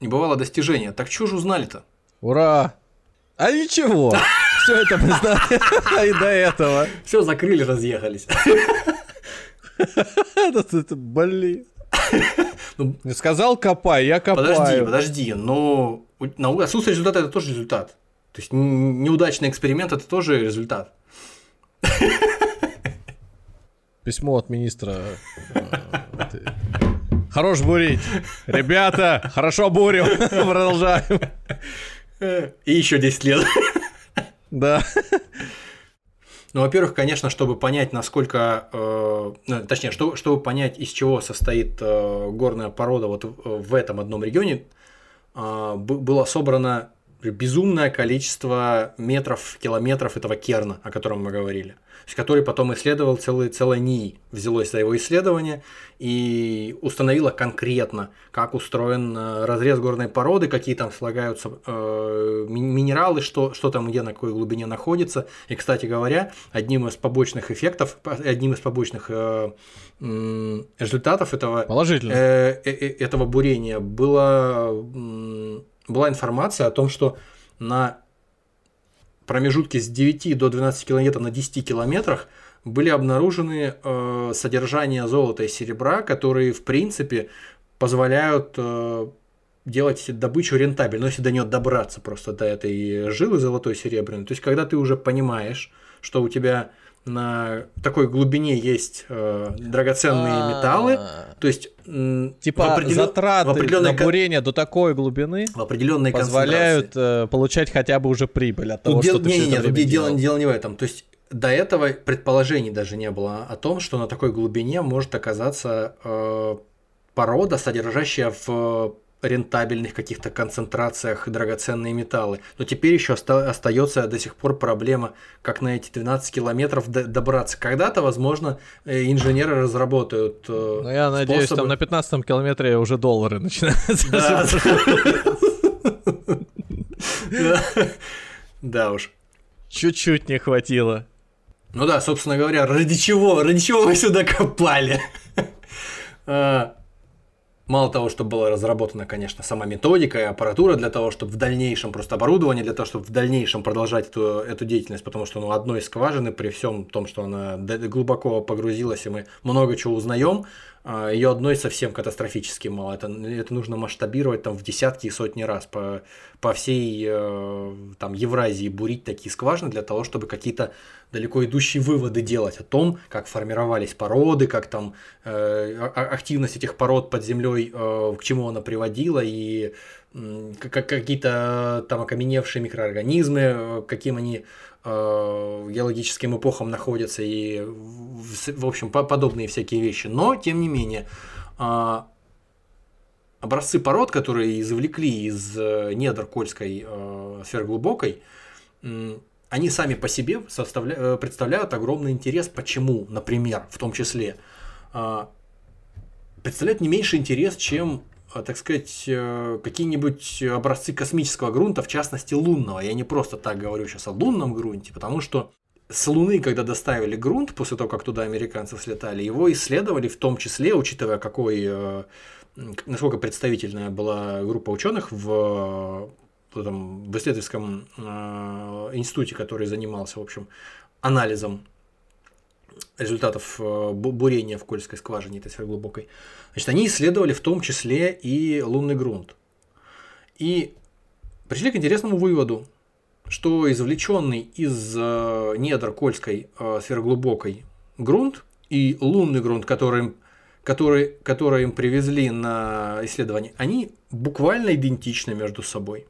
не бывало достижения. Так что же узнали-то? Ура! А ничего, все это мы знали и до этого. Все закрыли, разъехались. Блин. Ну, Сказал копай, я копаю. Подожди, подожди, но отсутствие результата это тоже результат. То есть неудачный эксперимент это тоже результат. Письмо от министра. Э, Хорош бурить. Ребята, хорошо бурим. Продолжаем. И еще 10 лет. Да. Ну, во-первых, конечно, чтобы понять, насколько, э, ну, точнее, что, чтобы понять, из чего состоит э, горная порода вот в этом одном регионе, э, было собрано безумное количество метров, километров этого керна, о котором мы говорили который потом исследовал целый, целое НИИ, взялось за его исследование и установило конкретно, как устроен э, разрез горной породы, какие там слагаются э, минералы, что, что там где на какой глубине находится. И, кстати говоря, одним из побочных эффектов, одним из побочных э, результатов этого, Положительно. Э, э, э, этого бурения было, была информация о том, что на промежутке с 9 до 12 километров на 10 километрах были обнаружены э, содержания золота и серебра, которые, в принципе, позволяют э, делать добычу рентабельной, но если до нее добраться просто до этой жилы золотой серебряной. То есть, когда ты уже понимаешь, что у тебя на такой глубине есть э, драгоценные а. металлы, то есть типа затраты на бурение до такой глубины в определенной позволяют э, получать хотя бы уже прибыль от того, что ты не, не, не, дело, дело не в этом. То есть до этого предположений даже не было о том, что на такой глубине может оказаться э, порода, содержащая в рентабельных каких-то концентрациях драгоценные металлы. Но теперь еще оста- остается до сих пор проблема, как на эти 12 километров добраться. Когда-то, возможно, э, инженеры разработают. Э, ну, я надеюсь, там на 15 километре уже доллары начинаются. Да уж. Чуть-чуть не хватило. Ну да, собственно говоря, ради чего? Ради чего мы сюда копали? Мало того, что была разработана, конечно, сама методика и аппаратура для того, чтобы в дальнейшем, просто оборудование для того, чтобы в дальнейшем продолжать эту, эту деятельность, потому что ну, одной скважины, при всем том, что она глубоко погрузилась, и мы много чего узнаем, ее одной совсем катастрофически мало. Это, это нужно масштабировать там в десятки и сотни раз по, по всей э, там, Евразии бурить такие скважины для того, чтобы какие-то далеко идущие выводы делать о том, как формировались породы, как там э, активность этих пород под землей, э, к чему она приводила и э, какие-то там окаменевшие микроорганизмы, э, каким они Э, геологическим эпохам находятся и, в общем, подобные всякие вещи. Но, тем не менее, э, образцы пород, которые извлекли из э, недр Кольской сверхглубокой, они сами по себе составля... представляют огромный интерес. Почему, например, в том числе, представляют не меньше интерес, чем а, так сказать, э, какие-нибудь образцы космического грунта, в частности лунного. Я не просто так говорю сейчас о лунном грунте, потому что с Луны, когда доставили грунт, после того, как туда американцы слетали, его исследовали в том числе, учитывая, какой, э, насколько представительная была группа ученых в, в, в исследовательском э, институте, который занимался, в общем, анализом результатов э, бурения в Кольской скважине, этой сверхглубокой, значит, они исследовали в том числе и лунный грунт. И пришли к интересному выводу, что извлеченный из э, недр Кольской э, сверхглубокой грунт и лунный грунт, который, который, который им привезли на исследование, они буквально идентичны между собой.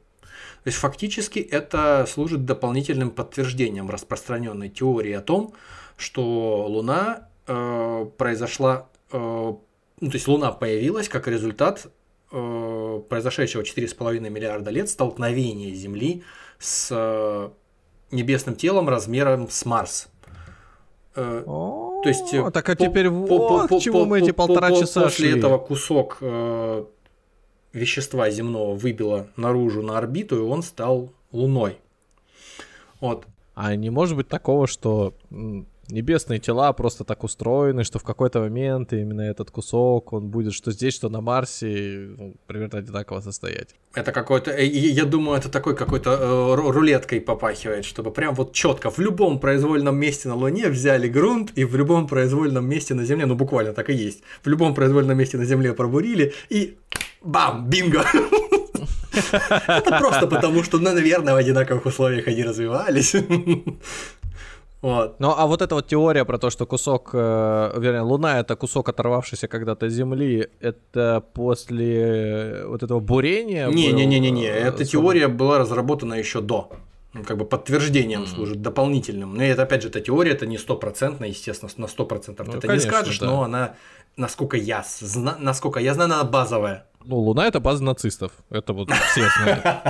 То есть фактически это служит дополнительным подтверждением распространенной теории о том, что Луна э, произошла, э, ну, то есть Луна появилась как результат э, произошедшего 4,5 миллиарда лет столкновения Земли с э, небесным телом размером с Марс. Э, то есть, э, так а теперь по, вот по, чему по, мы эти полтора по, часа После шли. этого кусок э, вещества земного выбило наружу на орбиту, и он стал Луной. Вот. А не может быть такого, что небесные тела просто так устроены, что в какой-то момент именно этот кусок, он будет что здесь, что на Марсе, ну, примерно одинаково состоять. Это какой-то, э, я думаю, это такой какой-то э, рулеткой попахивает, чтобы прям вот четко в любом произвольном месте на Луне взяли грунт и в любом произвольном месте на Земле, ну буквально так и есть, в любом произвольном месте на Земле пробурили и бам, бинго! Это просто потому, что, наверное, в одинаковых условиях они развивались. Вот. Ну, а вот эта вот теория про то, что кусок, э, вернее, Луна это кусок оторвавшийся когда-то Земли, это после вот этого бурения? Не-не-не-не, эта теория была разработана еще до. Ну, как бы подтверждением mm-hmm. служит, дополнительным. Но это, опять же, эта теория, это не стопроцентная, естественно, на сто процентов ну, ты это конечно, не скажешь, да. но она, насколько я, зна, насколько я знаю, она базовая. Ну, Луна это база нацистов. Это вот все знают.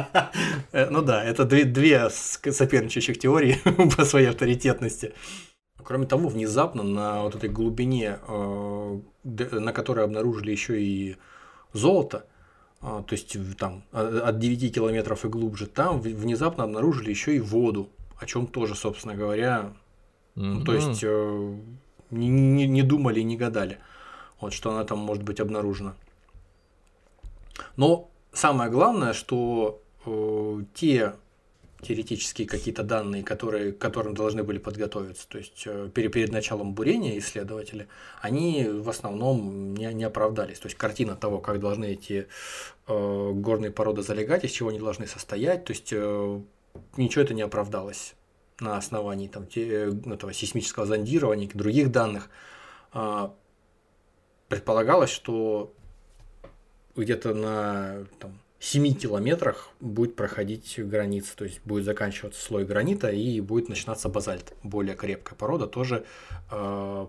Э, ну да, это две, соперничающих теории по своей авторитетности. Кроме того, внезапно на вот этой глубине, э, на которой обнаружили еще и золото, то есть там от 9 километров и глубже, там внезапно обнаружили еще и воду, о чем тоже, собственно говоря, mm-hmm. то есть э, не, не, не думали, не гадали, вот что она там может быть обнаружена. Но самое главное, что э, те теоретические какие-то данные, которые, к которым должны были подготовиться, то есть э, перед, перед началом бурения исследователи, они в основном не, не оправдались. То есть картина того, как должны эти э, горные породы залегать, из чего они должны состоять, то есть э, ничего это не оправдалось на основании там, те, э, этого сейсмического зондирования и других данных. Э, предполагалось, что где-то на там, 7 километрах будет проходить граница, то есть будет заканчиваться слой гранита и будет начинаться базальт, более крепкая порода, тоже э,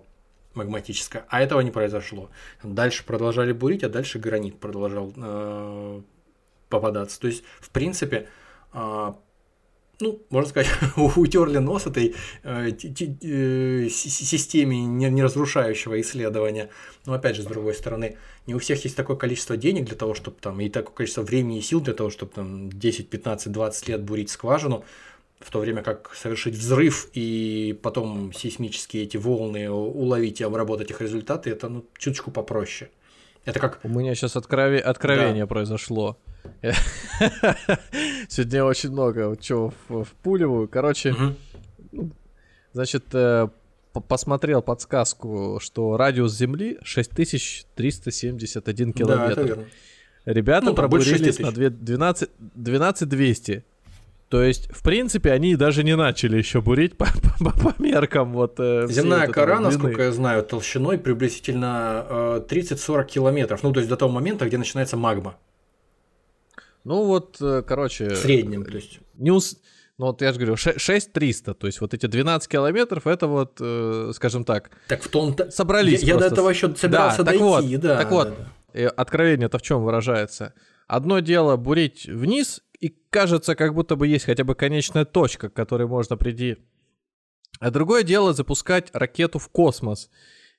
магматическая. А этого не произошло. Дальше продолжали бурить, а дальше гранит продолжал э, попадаться. То есть, в принципе, э, ну, можно сказать, утерли нос этой э, э, системе неразрушающего исследования. Но опять же, с другой стороны, не у всех есть такое количество денег для того, чтобы там, и такое количество времени и сил для того, чтобы там 10, 15, 20 лет бурить скважину, в то время как совершить взрыв и потом сейсмические эти волны уловить и обработать их результаты, это ну, чуточку попроще. Это как... У меня сейчас открове... откровение да. произошло. Сегодня очень много чего впуливаю. Короче, значит, э, посмотрел подсказку, что радиус Земли 6371 километр. Да. Ребята ну, пробурились на 12, 12 200. То есть, в принципе, они даже не начали еще бурить по, по, по меркам. Вот, э, Земная кора, насколько я знаю, толщиной приблизительно э, 30-40 километров. Ну, то есть до того момента, где начинается магма. Ну вот, э, короче... В среднем, то есть. Не ус... Ну вот я же говорю, 6300, то есть вот эти 12 километров, это вот, э, скажем так... Так в том-то... Собрались Я, я до этого еще собирался да, дойти, так вот, да. Так вот, да. откровение-то в чем выражается? Одно дело бурить вниз, и кажется, как будто бы есть хотя бы конечная точка, к которой можно прийти. А другое дело запускать ракету в космос.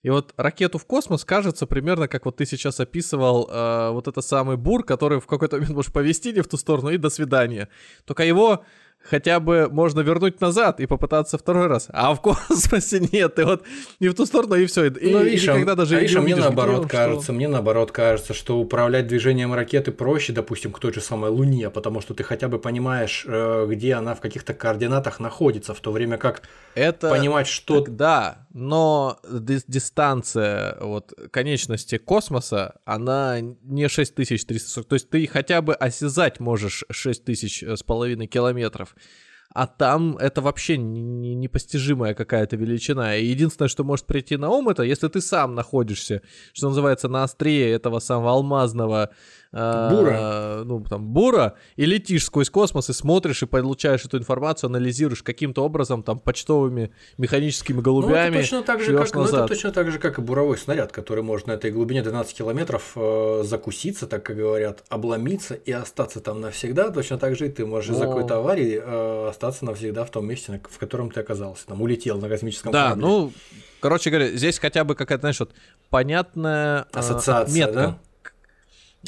И вот ракету в космос кажется примерно как вот ты сейчас описывал э, вот это самый бур, который в какой-то момент можешь повести не в ту сторону и до свидания. Только его хотя бы можно вернуть назад и попытаться второй раз. А в космосе нет, и вот не в ту сторону, и все. И, ну, видишь, никогда даже а, видишь, мне наоборот где, кажется, что... мне наоборот кажется, что управлять движением ракеты проще, допустим, к той же самой Луне, потому что ты хотя бы понимаешь, э, где она в каких-то координатах находится, в то время как Это... понимать, что... Так, да, но дистанция вот конечности космоса, она не 6340, то есть ты хотя бы осязать можешь 6000 с половиной километров, а там это вообще непостижимая какая-то величина. И единственное, что может прийти на ум, это если ты сам находишься, что называется, на острие этого самого алмазного бура. ну, там, бура, и летишь сквозь космос и смотришь и получаешь эту информацию, анализируешь каким-то образом, там, почтовыми механическими голубями. Ну, это точно так же, как, ну, это точно так же, как и буровой снаряд, который может на этой глубине 12 километров э, закуситься, так как говорят, обломиться и остаться там навсегда. Точно так же и ты можешь из-за какой-то аварии э, остаться навсегда в том месте, в котором ты оказался. Там улетел на космическом да, корабле. ну, короче говоря, здесь хотя бы какая-то, знаешь, вот понятная э, Ассоциация, метка. Да?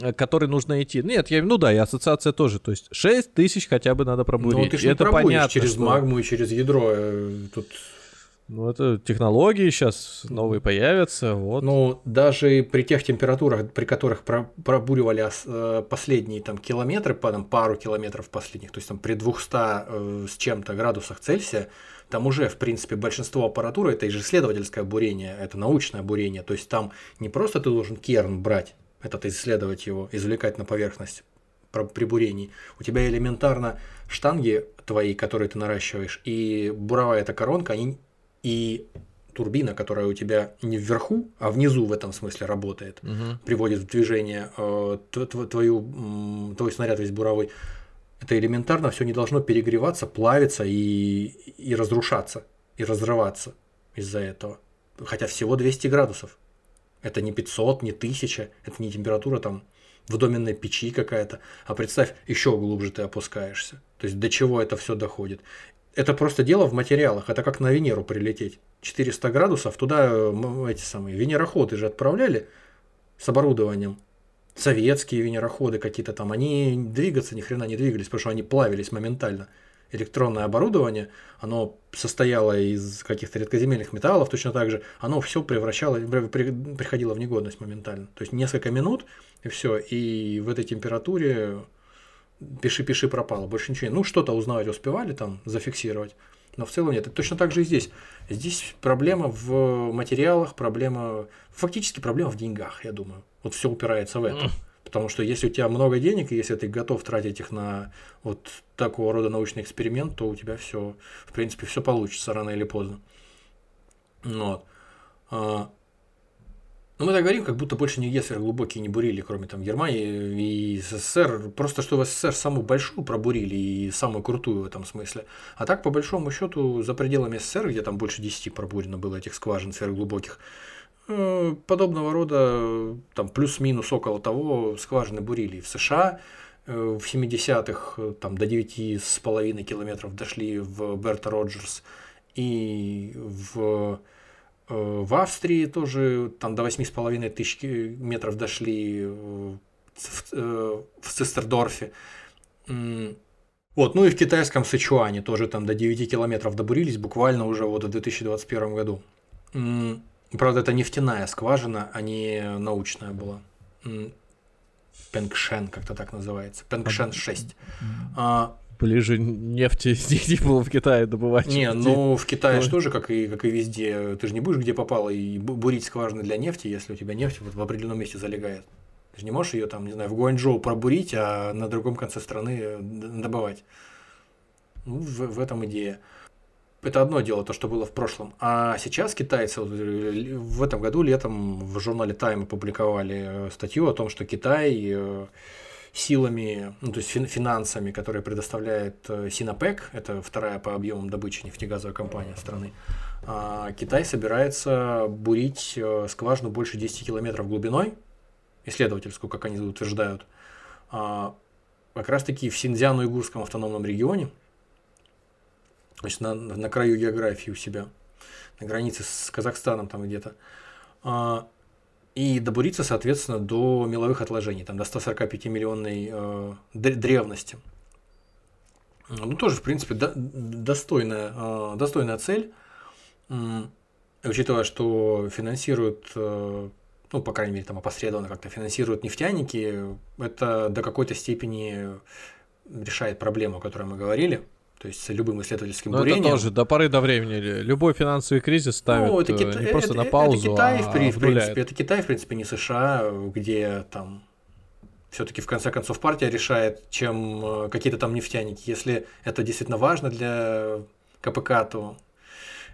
Э, который нужно идти. Нет, я, ну да, и ассоциация тоже. То есть 6 тысяч хотя бы надо пробурить. Ну, ты же это понятно, через что... магму и через ядро. Э, тут... Ну, это технологии сейчас новые появятся. Вот. Ну, даже при тех температурах, при которых пробуривали э, последние там километры, там, пару километров последних, то есть там при 200 с чем-то градусах Цельсия, там уже, в принципе, большинство аппаратуры, это же исследовательское бурение, это научное бурение, то есть там не просто ты должен керн брать, этот исследовать его, извлекать на поверхность при бурении. У тебя элементарно штанги твои, которые ты наращиваешь, и буровая эта коронка, они и турбина, которая у тебя не вверху, а внизу в этом смысле работает, Мгм. приводит в движение э, твою, твой снаряд весь буровой, это элементарно все не должно перегреваться, плавиться и, и разрушаться, и разрываться из-за этого. Хотя всего 200 градусов. Это не 500, не 1000, это не температура там в доменной печи какая-то. А представь, еще глубже ты опускаешься. То есть до чего это все доходит. Это просто дело в материалах. Это как на Венеру прилететь. 400 градусов, туда э, эти самые венероходы же отправляли с оборудованием. Советские венероходы какие-то там, они двигаться ни хрена не двигались, потому что они плавились моментально. Электронное оборудование, оно состояло из каких-то редкоземельных металлов, точно так же, оно все превращало, при- при- приходило в негодность моментально. То есть несколько минут, и все, и в этой температуре пиши-пиши пропало, больше ничего. Ну, что-то узнавать успевали там, зафиксировать, но в целом нет. И точно так же и здесь. Здесь проблема в материалах, проблема, фактически проблема в деньгах, я думаю. Вот все упирается в это. Потому что если у тебя много денег, и если ты готов тратить их на вот такого рода научный эксперимент, то у тебя все, в принципе, все получится рано или поздно. Вот. А, ну, мы так говорим, как будто больше нигде сверхглубокие не бурили, кроме там Германии и СССР. Просто что в СССР самую большую пробурили и самую крутую в этом смысле. А так, по большому счету, за пределами СССР, где там больше 10 пробурено было этих скважин сверхглубоких, подобного рода, там плюс-минус около того, скважины бурили в США. э, В 70-х э, там до 9,5 километров дошли в Берта Роджерс. И в Э, В Австрии тоже там до 8,5 тысяч метров дошли э, в, э, в Цистердорфе. Вот, ну и в китайском Сычуане тоже там до 9 километров добурились буквально уже вот в 2021 году. Правда, это нефтяная скважина, а не научная была. Пенгшен как-то так называется. Пенгшен 6. А, Ближе нефти негде было в Китае добывать. Не, ну в Китае же тоже, как и, как и везде, ты же не будешь где попало и бу- бурить скважины для нефти, если у тебя нефть вот в определенном месте залегает. Ты же не можешь ее там, не знаю, в Гуанчжоу пробурить, а на другом конце страны добывать. Ну, в, в этом идея. Это одно дело, то, что было в прошлом. А сейчас китайцы э, в этом году летом в журнале Time опубликовали э, статью о том, что Китай э, силами, ну, то есть фин- финансами, которые предоставляет Синопек, это вторая по объемам добычи нефтегазовая компания страны, а, Китай собирается бурить скважину больше 10 километров глубиной, исследовательскую, как они утверждают, а, как раз-таки в Синьцзян-Уйгурском автономном регионе, есть на, на краю географии у себя, на границе с Казахстаном там где-то. А, и добуриться, соответственно, до меловых отложений, там до 145 миллионной э, д- древности. Ну, тоже, в принципе, до- достойная, э, достойная цель, М, учитывая, что финансируют, э, ну, по крайней мере, там опосредованно как-то финансируют нефтяники, это до какой-то степени решает проблему, о которой мы говорили, то есть с любым исследовательским Ну, это бурением. тоже до поры до времени. Любой финансовый кризис ставит Ну, это э, Кита- не просто это- на это паузу, Китай, а в, обнуляет. принципе, это Китай, в принципе, не США, где там все-таки в конце концов партия решает, чем э, какие-то там нефтяники. Если это действительно важно для КПК, то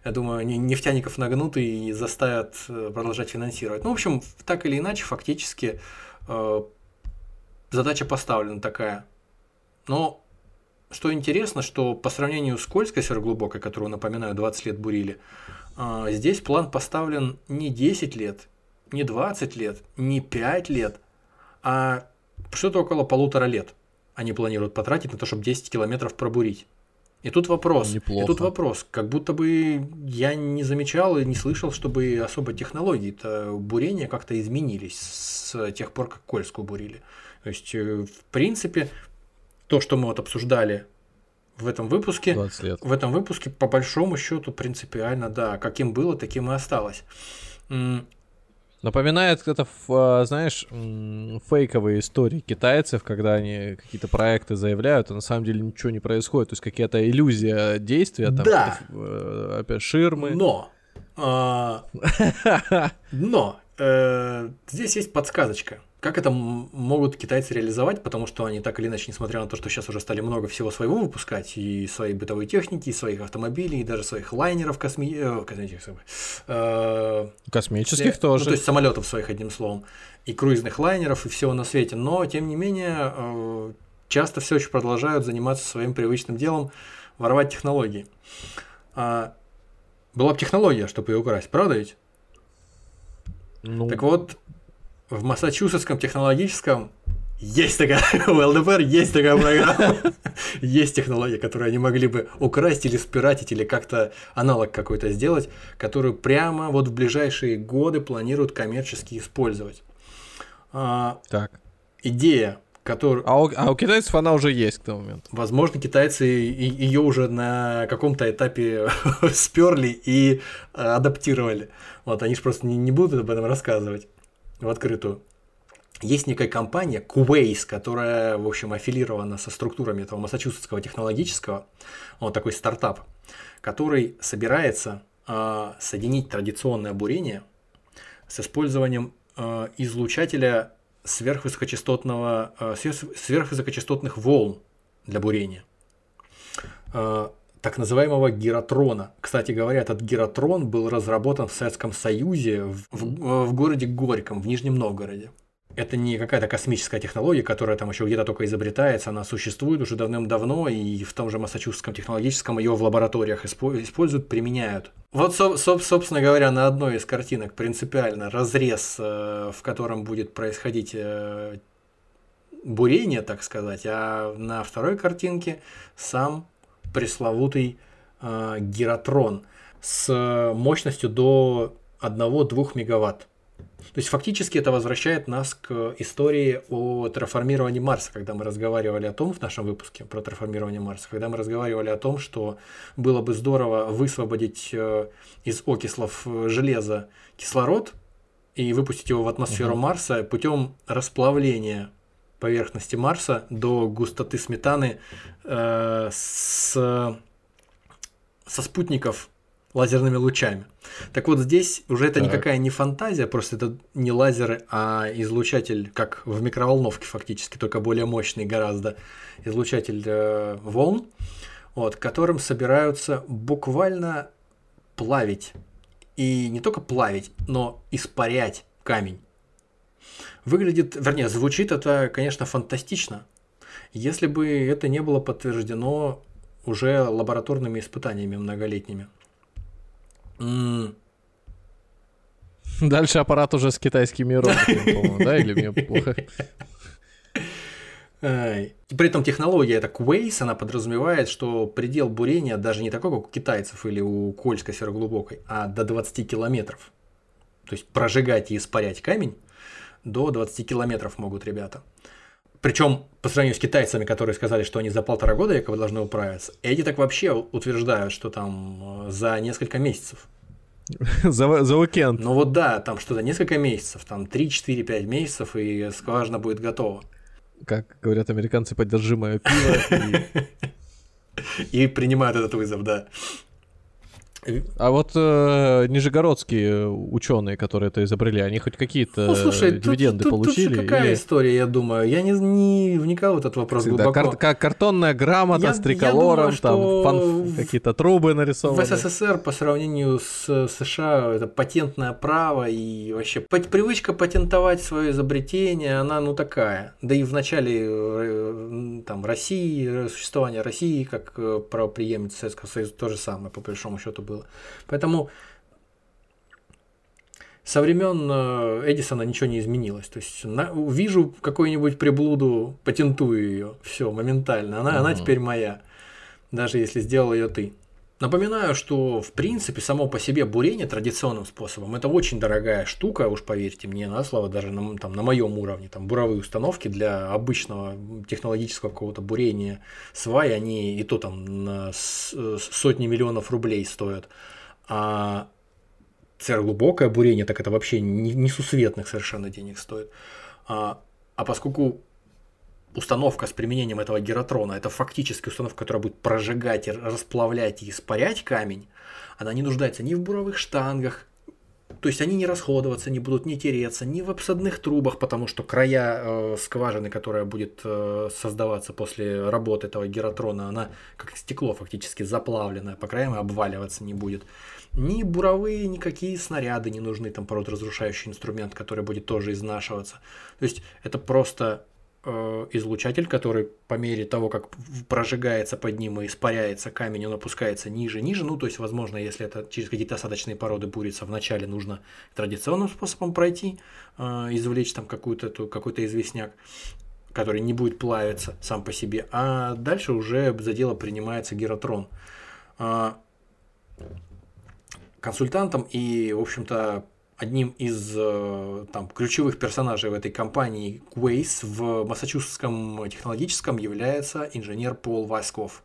я думаю, не- нефтяников нагнут и заставят э, продолжать финансировать. Ну, в общем, так или иначе, фактически э, задача поставлена такая. Но что интересно, что по сравнению с Кольской сверхглубокой, которую, напоминаю, 20 лет бурили, а, здесь план поставлен не 10 лет, не 20 лет, не 5 лет, а что-то около полутора лет они планируют потратить на то, чтобы 10 километров пробурить. И тут вопрос, и Неплохо. тут вопрос, как будто бы я не замечал и не слышал, чтобы особо технологии-то бурения как-то изменились с тех пор, как Кольскую бурили. То есть, э, в принципе, то, что мы вот обсуждали в этом выпуске, 20 лет. в этом выпуске по большому счету принципиально, да, каким было, таким и осталось. Напоминает это, а, знаешь, фейковые истории китайцев, когда они какие-то проекты заявляют, а на самом деле ничего не происходит. То есть какая-то иллюзия действия, там, Да. э, опять ширмы. Но, а, но э, здесь есть подсказочка, как это могут китайцы реализовать, потому что они так или иначе, несмотря на то, что сейчас уже стали много всего своего выпускать, и своей бытовой техники, и своих автомобилей, и даже своих лайнеров косми... э, космических, э, Космических ну, тоже. то есть самолетов своих, одним словом, и круизных лайнеров, и всего на свете. Но, тем не менее, э, часто все еще продолжают заниматься своим привычным делом, воровать технологии. А, была бы технология, чтобы ее украсть, правда ведь? Ну, Так вот, в Массачусетском технологическом есть такая, у ЛДПР есть такая программа, есть технология, которую они могли бы украсть или спиратить, или как-то аналог какой-то сделать, которую прямо вот в ближайшие годы планируют коммерчески использовать. А, так. идея, которую, А у, а у китайцев она уже есть к тому моменту. возможно, китайцы ее уже на каком-то этапе сперли и э, адаптировали. Вот, они же просто не, не будут об этом рассказывать в открытую. Есть некая компания Quace, которая, в общем, аффилирована со структурами этого Массачусетского технологического, вот такой стартап, который собирается э, соединить традиционное бурение с использованием э, излучателя сверхвысокочастотного, э, сверх- сверхвысокочастотных волн для бурения. Так называемого гиротрона. Кстати говоря, этот гиротрон был разработан в Советском Союзе в, в- в городе Горьком, в Нижнем Новгороде. Это не какая-то космическая технология, которая там еще где-то только изобретается, она существует уже давным-давно, и в том же Массачусетском технологическом ее в лабораториях испо- используют, применяют. Вот, со- со- собственно говоря, на одной из картинок принципиально разрез, э, в котором будет происходить э, бурение, так сказать, а на второй картинке сам пресловутый э, гиротрон с мощностью до 1-2 мегаватт. То есть фактически это возвращает нас к истории о терраформировании Марса, когда мы разговаривали о том в нашем выпуске про терраформирование Марса, когда мы разговаривали о том, что было бы здорово высвободить э, из окислов э, железа кислород и выпустить его в атмосферу Марса путем расплавления поверхности Марса до густоты сметаны э, с, со спутников лазерными лучами. Так вот здесь уже это Так. никакая не фантазия, просто это не лазеры, а излучатель, как в микроволновке фактически, только более мощный гораздо, излучатель э, волн, вот, которым собираются буквально плавить. И не только плавить, но испарять камень. Выглядит, вернее, звучит это, конечно, фантастично, если бы это не было подтверждено уже лабораторными испытаниями многолетними. М, Дальше аппарат уже с китайскими по-моему, да? Или мне плохо? При этом технология это Quace, она подразумевает, что предел бурения даже не такой, как у китайцев или у Кольской сверхглубокой, а до 20 километров. То есть прожигать и испарять камень до 20 километров могут ребята. Причем по сравнению с китайцами, которые сказали, что они за полтора года якобы должны управиться, эти так вообще утверждают, что там э, за несколько месяцев. За, за уикенд. Ну вот да, там что-то несколько месяцев, там 3, 4, 5 месяцев, и скважина будет готова. Как говорят американцы, поддержи мое пиво. И принимают этот вызов, да. А вот э, нижегородские ученые, которые это изобрели, они хоть какие-то Ну слушай, тут, дивиденды тут- тут же получили? какая или история, я думаю. Я не, не вникал в этот вопрос всегда глубоко. кар- как картонная грамота Я- с я триколором, думаю, там что в- какие-то трубы В нарисованы. СССР по сравнению с США это патентное право и вообще привычка патентовать свое изобретение, она ну такая. Да и в начале э, там России, э, существования России как э, правоприемницы Советского Союза то же самое по большому счету было. Поэтому со времен э, Эдисона ничего не изменилось. То есть на- увижу какую-нибудь приблуду, патентую ее, все моментально. Она, она Мгм. теперь моя, даже если сделал ее ты. Напоминаю, что в принципе само по себе бурение традиционным способом это очень дорогая штука, уж поверьте мне на слово, даже на, там, на моем уровне. Там буровые установки для обычного технологического какого-то бурения сваи, они и то там на с- сотни миллионов рублей стоят. А сверхглубокое бурение, так это вообще не- несусветных совершенно денег стоит. А, а поскольку установка с применением этого геротрона, это фактически установка, которая будет прожигать, расплавлять и испарять камень, она не нуждается ни в буровых штангах, то есть они не расходоваться не будут, не тереться, ни в обсадных трубах, потому что края э, скважины, которая будет э, создаваться после работы этого гератрона, она как стекло фактически заплавленное, по краям и обваливаться не будет. Ни буровые, никакие снаряды не нужны, там разрушающий инструмент, который будет тоже изнашиваться. То есть это просто излучатель, который по мере того, как прожигается под ним и испаряется камень, он опускается ниже, ниже. Ну, то есть, возможно, если это через какие-то осадочные породы бурится, вначале нужно традиционным способом пройти, э, извлечь там какую-то, какой-то известняк который не будет плавиться сам по себе, а дальше уже за дело принимается гератрон. А, консультантом и, в общем-то, одним из э, там, ключевых персонажей в этой компании Waze в Массачусетском технологическом является инженер Пол Васьков.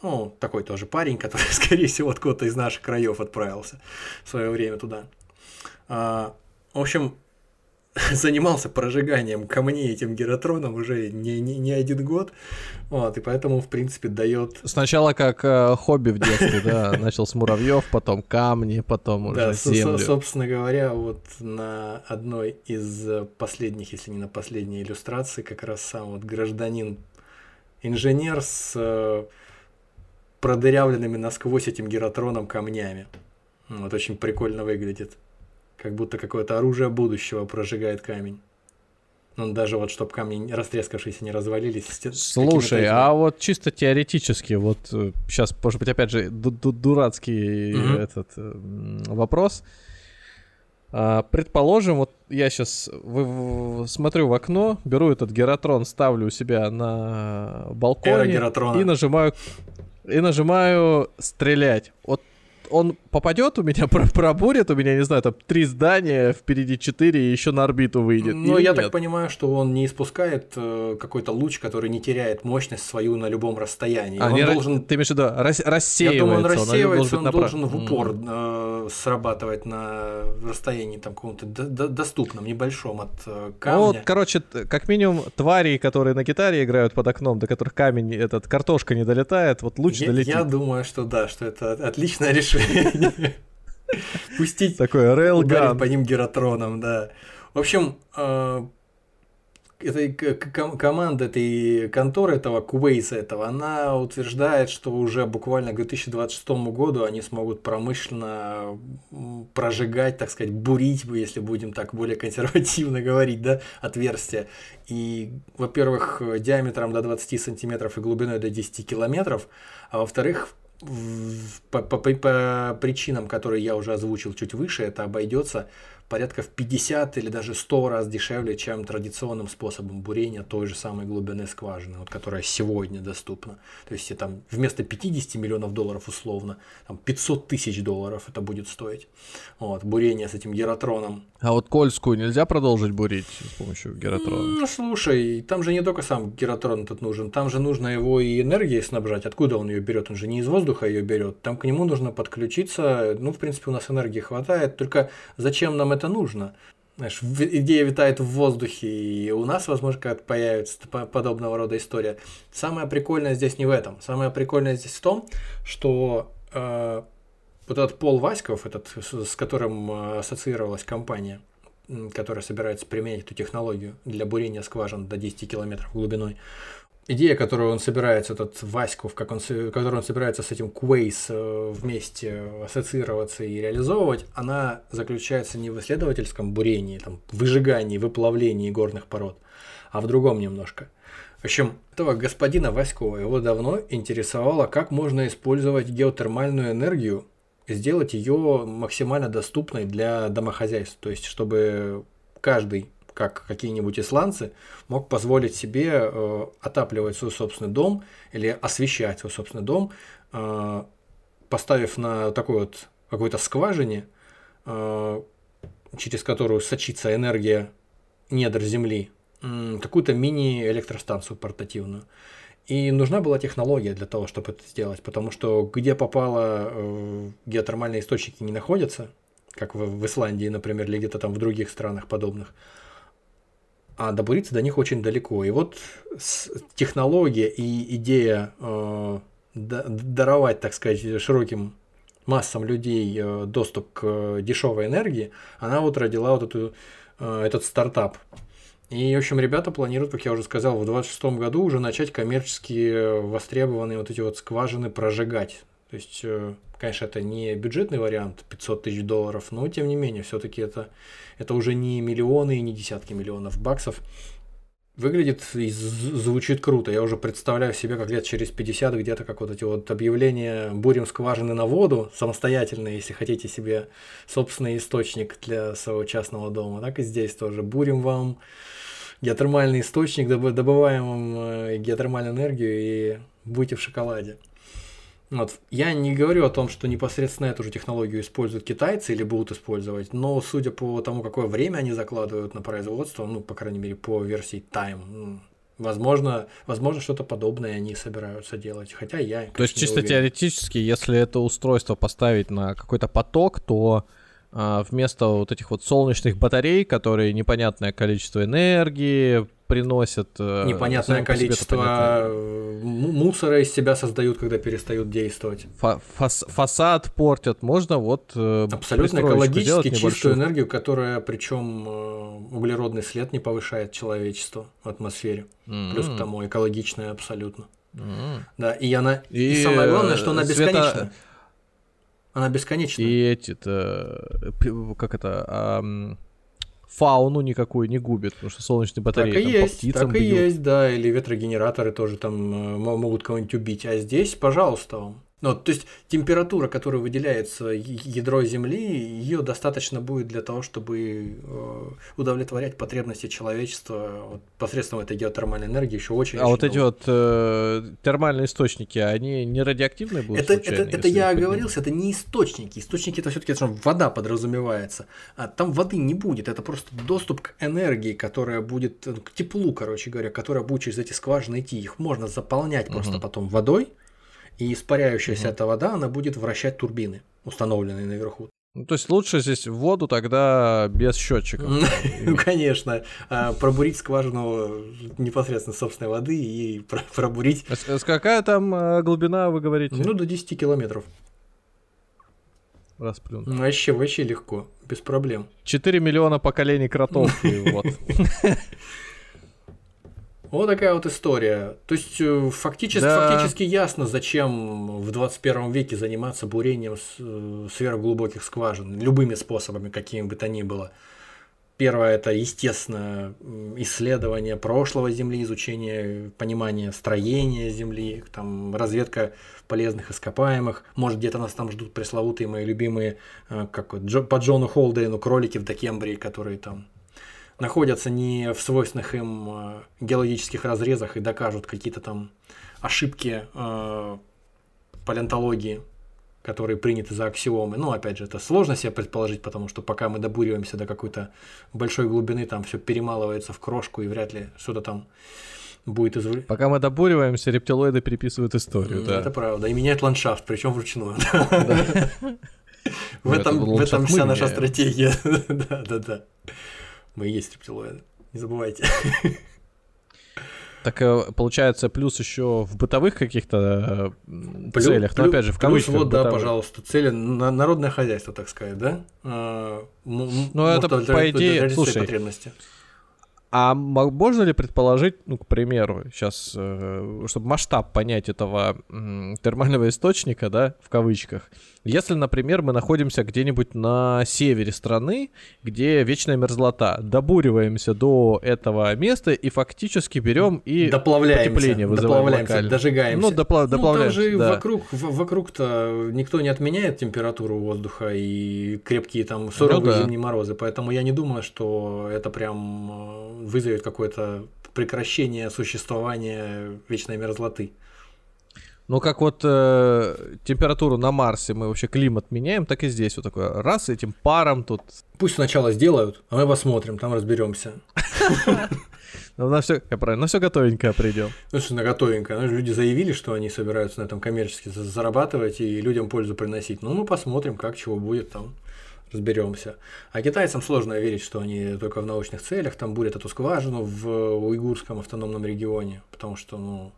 Ну, такой тоже парень, который, скорее всего, откуда-то из наших краев отправился в свое время туда. А, в общем, занимался прожиганием камней этим геротроном уже не, не, не один год. Вот, и поэтому, в принципе, дает... Сначала как э, хобби в детстве, да, начал с муравьев, потом камни, потом уже да, землю. собственно говоря, вот на одной из последних, если не на последней иллюстрации, как раз сам вот гражданин инженер с э, продырявленными насквозь этим геротроном камнями. Вот очень прикольно выглядит. Как будто какое-то оружие будущего прожигает камень. Ну, даже вот, чтобы камни растрескавшиеся не развалились. Слушай, а вот чисто теоретически, вот сейчас, э, может быть, опять же, дурацкий угу. этот э, вопрос. А, предположим, вот я сейчас смотрю в окно, беру этот гератрон, ставлю у себя на балконе и нажимаю и нажимаю стрелять. Вот он попадет у меня, пробурит у меня, не знаю, там три здания, впереди четыре, и еще на орбиту выйдет. Ну, я нет? так понимаю, что он не испускает э, какой-то луч, который не теряет мощность свою на любом расстоянии. А, он не должен... Ты имеешь в виду, рас... рассеивается? Я думаю, он рассеивается, он, он должен, в упор э, срабатывать на расстоянии там каком-то доступном, небольшом от э, камня. Ну, вот, короче, как минимум твари, которые на гитаре играют под окном, до которых камень, этот, картошка не долетает, вот луч я, долетит. Я думаю, что да, что это отличное решение Пустить такой рейлган по ним геротроном, да. В общем, э, этой команда этой конторы этого Кувейса этого, она утверждает, что уже буквально к 2026 году они смогут промышленно прожигать, так сказать, бурить, если будем так более консервативно говорить, да, отверстия. И, во-первых, диаметром до 20 сантиметров и глубиной до 10 километров, а во-вторых, по, по, по причинам, которые я уже озвучил чуть выше, это обойдется порядка в 50 или даже 100 раз дешевле, чем традиционным способом бурения той же самой глубины скважины, вот, которая сегодня доступна. То есть там вместо 50 миллионов долларов условно, там 500 тысяч долларов это будет стоить. Вот, бурение с этим геротроном. А вот Кольскую нельзя продолжить бурить с помощью геротрона? Ну, слушай, там же не только сам геротрон этот нужен, там же нужно его и энергией снабжать. Откуда он ее берет? Он же не из воздуха ее берет. Там к нему нужно подключиться. Ну, в принципе, у нас энергии хватает. Только зачем нам это нужно? Знаешь, идея витает в воздухе, и у нас, возможно, как появится подобного рода история. Самое прикольное здесь не в этом. Самое прикольное здесь в том, что э, вот этот Пол Васьков, этот, с которым э, ассоциировалась компания, которая собирается применять эту технологию для бурения скважин до 10 километров глубиной, идея, которую он собирается, этот Васьков, как он, которую он собирается с этим Квейс э, вместе ассоциироваться и реализовывать, она заключается не в исследовательском бурении, там, выжигании, выплавлении горных пород, а в другом немножко. В общем, этого господина Васькова его давно интересовало, как можно использовать геотермальную энергию сделать ее максимально доступной для домохозяйств. То есть, чтобы каждый как какие-нибудь исландцы, мог позволить себе э, отапливать свой собственный дом или освещать свой собственный дом, э, поставив на такой вот какой-то скважине, э, через которую сочится энергия недр Земли, какую-то мини-электростанцию портативную. И нужна была технология для того, чтобы это сделать, потому что где попало геотермальные источники не находятся, как в Исландии, например, или где-то там в других странах подобных, а добуриться до них очень далеко. И вот технология и идея э, даровать, так сказать, широким массам людей э, доступ к дешевой энергии, она вот родила вот эту, э, этот стартап. И, в общем, ребята планируют, как я уже сказал, в 2026 году уже начать коммерчески востребованные вот эти вот скважины прожигать. То есть, э, конечно, это не бюджетный вариант 500 тысяч долларов, но тем не менее, все-таки это, это уже не миллионы и не десятки миллионов баксов. Выглядит и звучит круто. Я уже представляю себе, как лет через 50 где-то как вот эти вот объявления «Бурим скважины на воду» самостоятельно, если хотите себе собственный источник для своего частного дома. Так и здесь тоже. Бурим вам геотермальный источник, добываем вам э, геотермальную энергию и будете в шоколаде. Вот. Я не говорю о том, что непосредственно эту же технологию используют китайцы или будут использовать, но судя по тому, какое время они закладывают на производство, ну, по крайней мере, по версии Time, возможно, возможно что-то подобное они собираются делать. Хотя я. То есть, чисто уверен. теоретически, если это устройство поставить на какой-то поток, то а, вместо вот этих вот солнечных батарей, которые непонятное количество энергии приносят. Э, Непонятное количество э, мусора из себя создают, когда перестают действовать. Фас фасад портят. Можно вот э, абсолютно экологически чистую энергию, которая причем углеродный след не повышает человечество в атмосфере. Mm-hmm. Плюс к тому экологичная абсолютно. Mm-hmm. Да, и она и, и самое главное, что она бесконечна. Света... Она бесконечна. И эти-то как это. А фауну никакую не губит, потому что солнечные батареи так и там, есть, по птицам Так и бьют. есть, да, или ветрогенераторы тоже там э, могут кого-нибудь убить. А здесь, пожалуйста, вам. Ну, то есть температура, которая выделяется ядро Земли, ее достаточно будет для того, чтобы э, удовлетворять потребности человечества вот, посредством этой геотермальной энергии еще очень. А очень вот долго. эти вот э, термальные источники, они не радиоактивные будут? Это, случайно, это, это я оговорился, это не источники. Источники это все-таки вода подразумевается. А там воды не будет, это просто доступ к энергии, которая будет, э, к теплу, короче говоря, которая будет через эти скважины идти. Их можно заполнять угу. просто потом водой и испаряющаяся угу. эта вода, она будет вращать турбины, установленные наверху. Ну, то есть лучше здесь воду тогда без счетчиков. Ну, конечно. А, пробурить скважину непосредственно собственной воды и пробурить... Какая там а, глубина, вы говорите? Ну, до 10 километров. Расплюнуть. Вообще, вообще легко, без проблем. 4 миллиона поколений кротов, вот. Вот такая вот история. То есть э, фактически, да. фактически ясно, зачем в 21 веке заниматься бурением э, сверхглубоких скважин, любыми способами, какими бы то ни было. Первое это, естественно, исследование прошлого Земли, изучение, понимание строения Земли, там, разведка полезных ископаемых. Может, где-то нас там ждут пресловутые мои любимые, э, как по Джону Холдейну, кролики в Декембрии, которые там находятся не в свойственных им э, геологических разрезах и докажут какие-то там ошибки э, палеонтологии, которые приняты за аксиомы. Ну, опять же, это сложно себе предположить, потому что пока мы добуриваемся до какой-то большой глубины, там все перемалывается в крошку, и вряд ли что-то там будет извлечено. Пока мы добуриваемся, рептилоиды переписывают историю, да. Это правда, и меняют ландшафт, причем вручную. В этом вся наша стратегия. Да, да, да. Мы и есть рептилоиды. Не забывайте. Так э, получается, плюс еще в бытовых каких-то э, плюс, целях, но опять же в кавычках. Плюс вот, бытовых. да, пожалуйста, цели на народное хозяйство, так сказать, да? А, ну, это по идее, слушай, потребности. А можно ли предположить, ну, к примеру, сейчас, э, чтобы масштаб понять этого термального источника, да, в кавычках, если, например, мы находимся где-нибудь на севере страны, где вечная мерзлота, добуриваемся до этого места и фактически берем и потепление вызываем доплавляемся, локально. дожигаемся. Ну, допла- ну, доплавляемся, там же да. вокруг, в- вокруг-то никто не отменяет температуру воздуха и крепкие там суровые ну, да. зимние морозы, поэтому я не думаю, что это прям э, вызовет какое-то прекращение существования вечной мерзлоты. Ну, как вот э, температуру на Марсе мы вообще климат меняем, так и здесь вот такое раз этим паром тут. Пусть сначала сделают, а мы посмотрим, там разберемся. Ну, на все, я правильно, на все готовенькое придем. Ну, что на готовенькое. Ну, люди заявили, что они собираются на этом коммерчески зарабатывать и людям пользу приносить. Ну, мы посмотрим, как чего будет там разберемся. А китайцам сложно верить, что они только в научных целях там бурят эту скважину в уйгурском автономном регионе, потому что, ну,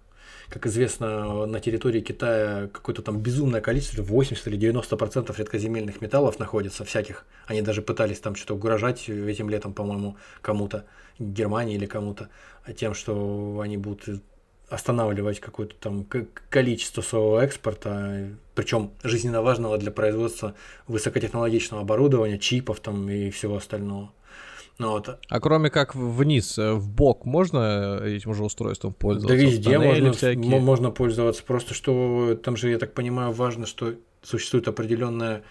как известно, на территории Китая какое-то там безумное количество, 80 или 90 процентов редкоземельных металлов находится всяких. Они даже пытались там что-то угрожать этим летом, по-моему, кому-то, Германии или кому-то, тем, что они будут останавливать какое-то там количество своего экспорта, причем жизненно важного для производства высокотехнологичного оборудования, чипов там и всего остального. Ну, вот. А кроме как вниз, э, в бок можно этим уже устройством пользоваться? Да везде можно, всякие? можно пользоваться. Просто что там же, я так понимаю, важно, что существует определенная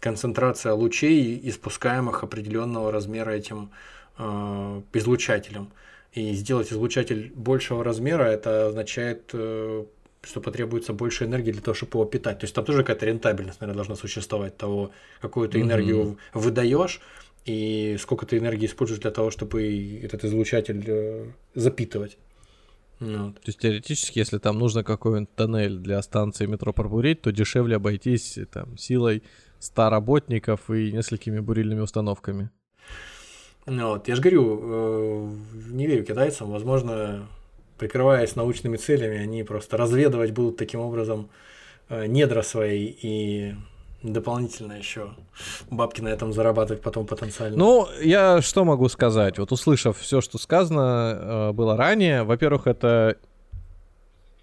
концентрация лучей, испускаемых определенного размера этим э, излучателем. И сделать излучатель большего размера, это означает, э, что потребуется больше энергии для того, чтобы его питать. То есть там тоже какая-то рентабельность, наверное, должна существовать того, какую ты энергию mm-hmm. выдаешь и сколько ты энергии используешь для того, чтобы этот излучатель э, запитывать. Вот. То есть теоретически, если там нужно какой-нибудь тоннель для станции метро пробурить, то дешевле обойтись там силой 100 работников и несколькими бурильными установками. Ну, вот, я же говорю, э, не верю китайцам, возможно, прикрываясь научными целями, они просто разведывать будут таким образом э, недра свои и дополнительно еще бабки на этом зарабатывать потом потенциально. Ну, я что могу сказать? Вот услышав все, что сказано э, было ранее, во-первых, это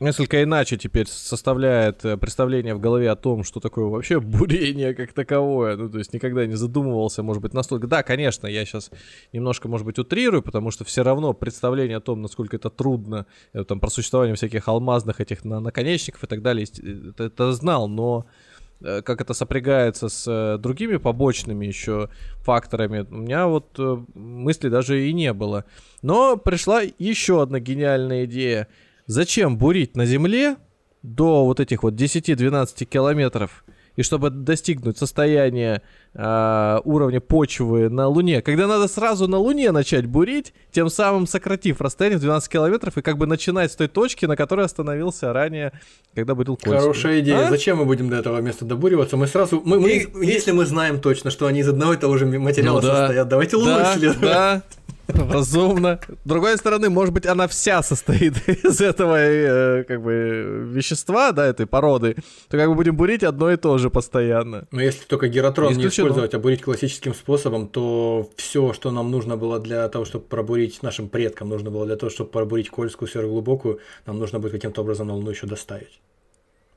несколько иначе теперь составляет э, представление в голове о том, что такое вообще бурение как таковое. Ну, то есть никогда не задумывался, может быть, настолько... Да, конечно, я сейчас немножко, может быть, утрирую, потому что все равно представление о том, насколько это трудно, это, там, про существование всяких алмазных этих наконечников и так далее, это, это знал, но Э, как это сопрягается с э, другими побочными еще факторами, у меня вот э, мысли даже и не было. Но пришла еще одна гениальная идея. Зачем бурить на Земле до вот этих вот 10-12 километров и чтобы достигнуть состояния э, уровня почвы на Луне, когда надо сразу на Луне начать бурить, тем самым сократив расстояние в 12 километров и как бы начинать с той точки, на которой остановился ранее, когда бурил Кольский. Хорошая идея. А? Зачем мы будем до этого места добуриваться? Мы сразу, мы, мы, и, если мы знаем точно, что они из одного и того же материала ну, да. состоят, давайте Луну да, исследовать. Да. Разумно. С другой стороны, может быть, она вся состоит из этого э, как бы вещества, да, этой породы, то как бы будем бурить одно и то же постоянно. Но если только гератрон не использовать, а бурить классическим способом, то все, что нам нужно было для того, чтобы пробурить нашим предкам, нужно было для того, чтобы пробурить Кольскую сверхглубокую, нам нужно будет каким-то образом на Луну еще доставить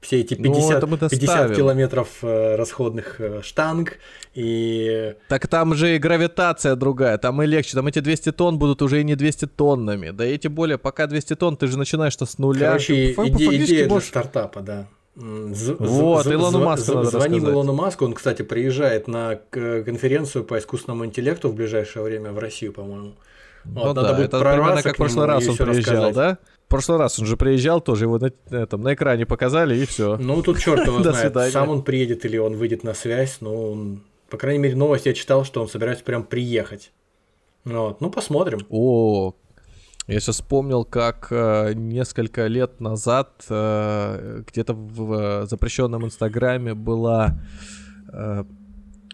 все эти 50, ну, 50 километров э, расходных э, штанг и... Так там же и гравитация другая, там и легче, там эти 200 тонн будут уже и не 200 тоннами, да и тем более, пока 200 тонн, ты же начинаешь-то с нуля. Короче, ты, идея, идея можешь... для стартапа, да. З- вот, з- Илону Маску надо Звоним рассказать. Илону Маску, он, кстати, приезжает на конференцию по искусственному интеллекту в ближайшее время в Россию, по-моему. Вот, ну да, это примерно как в прошлый раз он приезжал, рассказать. да? В прошлый раз он же приезжал тоже, его на, этом, на экране показали, и все. Ну, тут черт его знает, сам он приедет или он выйдет на связь, но он... По крайней мере, новость я читал, что он собирается прям приехать. Вот. Ну, посмотрим. О, я сейчас вспомнил, как э, несколько лет назад э, где-то в э, запрещенном Инстаграме была э,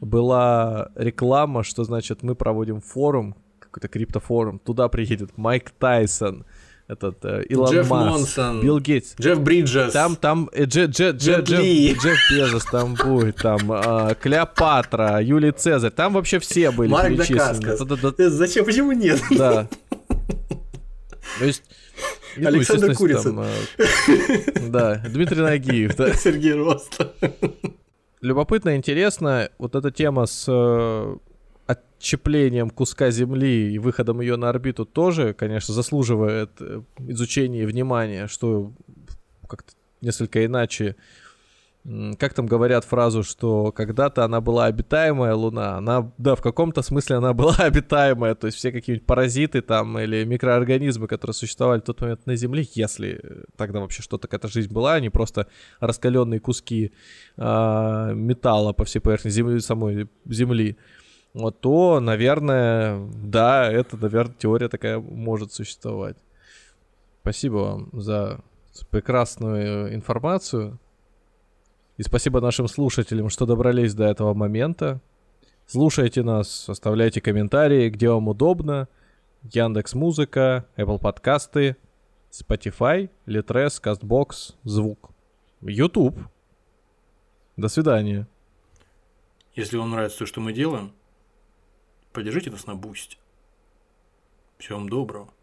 была реклама, что значит мы проводим форум, какой-то криптофорум, туда приедет Майк Тайсон, этот э, Илон Джефф Маск, Монсон, Билл Гейтс, Джефф Бриджес, там там э, Дже, Дже, Дже, Джефф, Джефф Безос там будет, там э, Клеопатра, Юлий Цезарь, там вообще все были Марк перечислены. Э, зачем, почему нет? Да. То есть ну, Александр Курицын. Там, э, да, Дмитрий Нагиев. Да. Сергей Рост. Любопытно, интересно, вот эта тема с э, отчеплением куска Земли и выходом ее на орбиту тоже, конечно, заслуживает э, изучения и внимания, что как-то несколько иначе. Как там говорят фразу, что когда-то она была обитаемая Луна, она, да, в каком-то смысле она была обитаемая, то есть все какие-нибудь паразиты там или микроорганизмы, которые существовали в тот момент на Земле, если тогда вообще что-то какая-то жизнь была, не просто раскаленные куски э, металла по всей поверхности Земли, самой Земли вот, то, наверное, да, это, наверное, теория такая может существовать. Спасибо вам за прекрасную информацию. И спасибо нашим слушателям, что добрались до этого момента. Слушайте нас, оставляйте комментарии, где вам удобно. Яндекс Музыка, Apple подкасты, Spotify, Litres, CastBox, Звук. YouTube. До свидания. Если вам нравится то, что мы делаем, поддержите нас на Boosty. Всего вам доброго.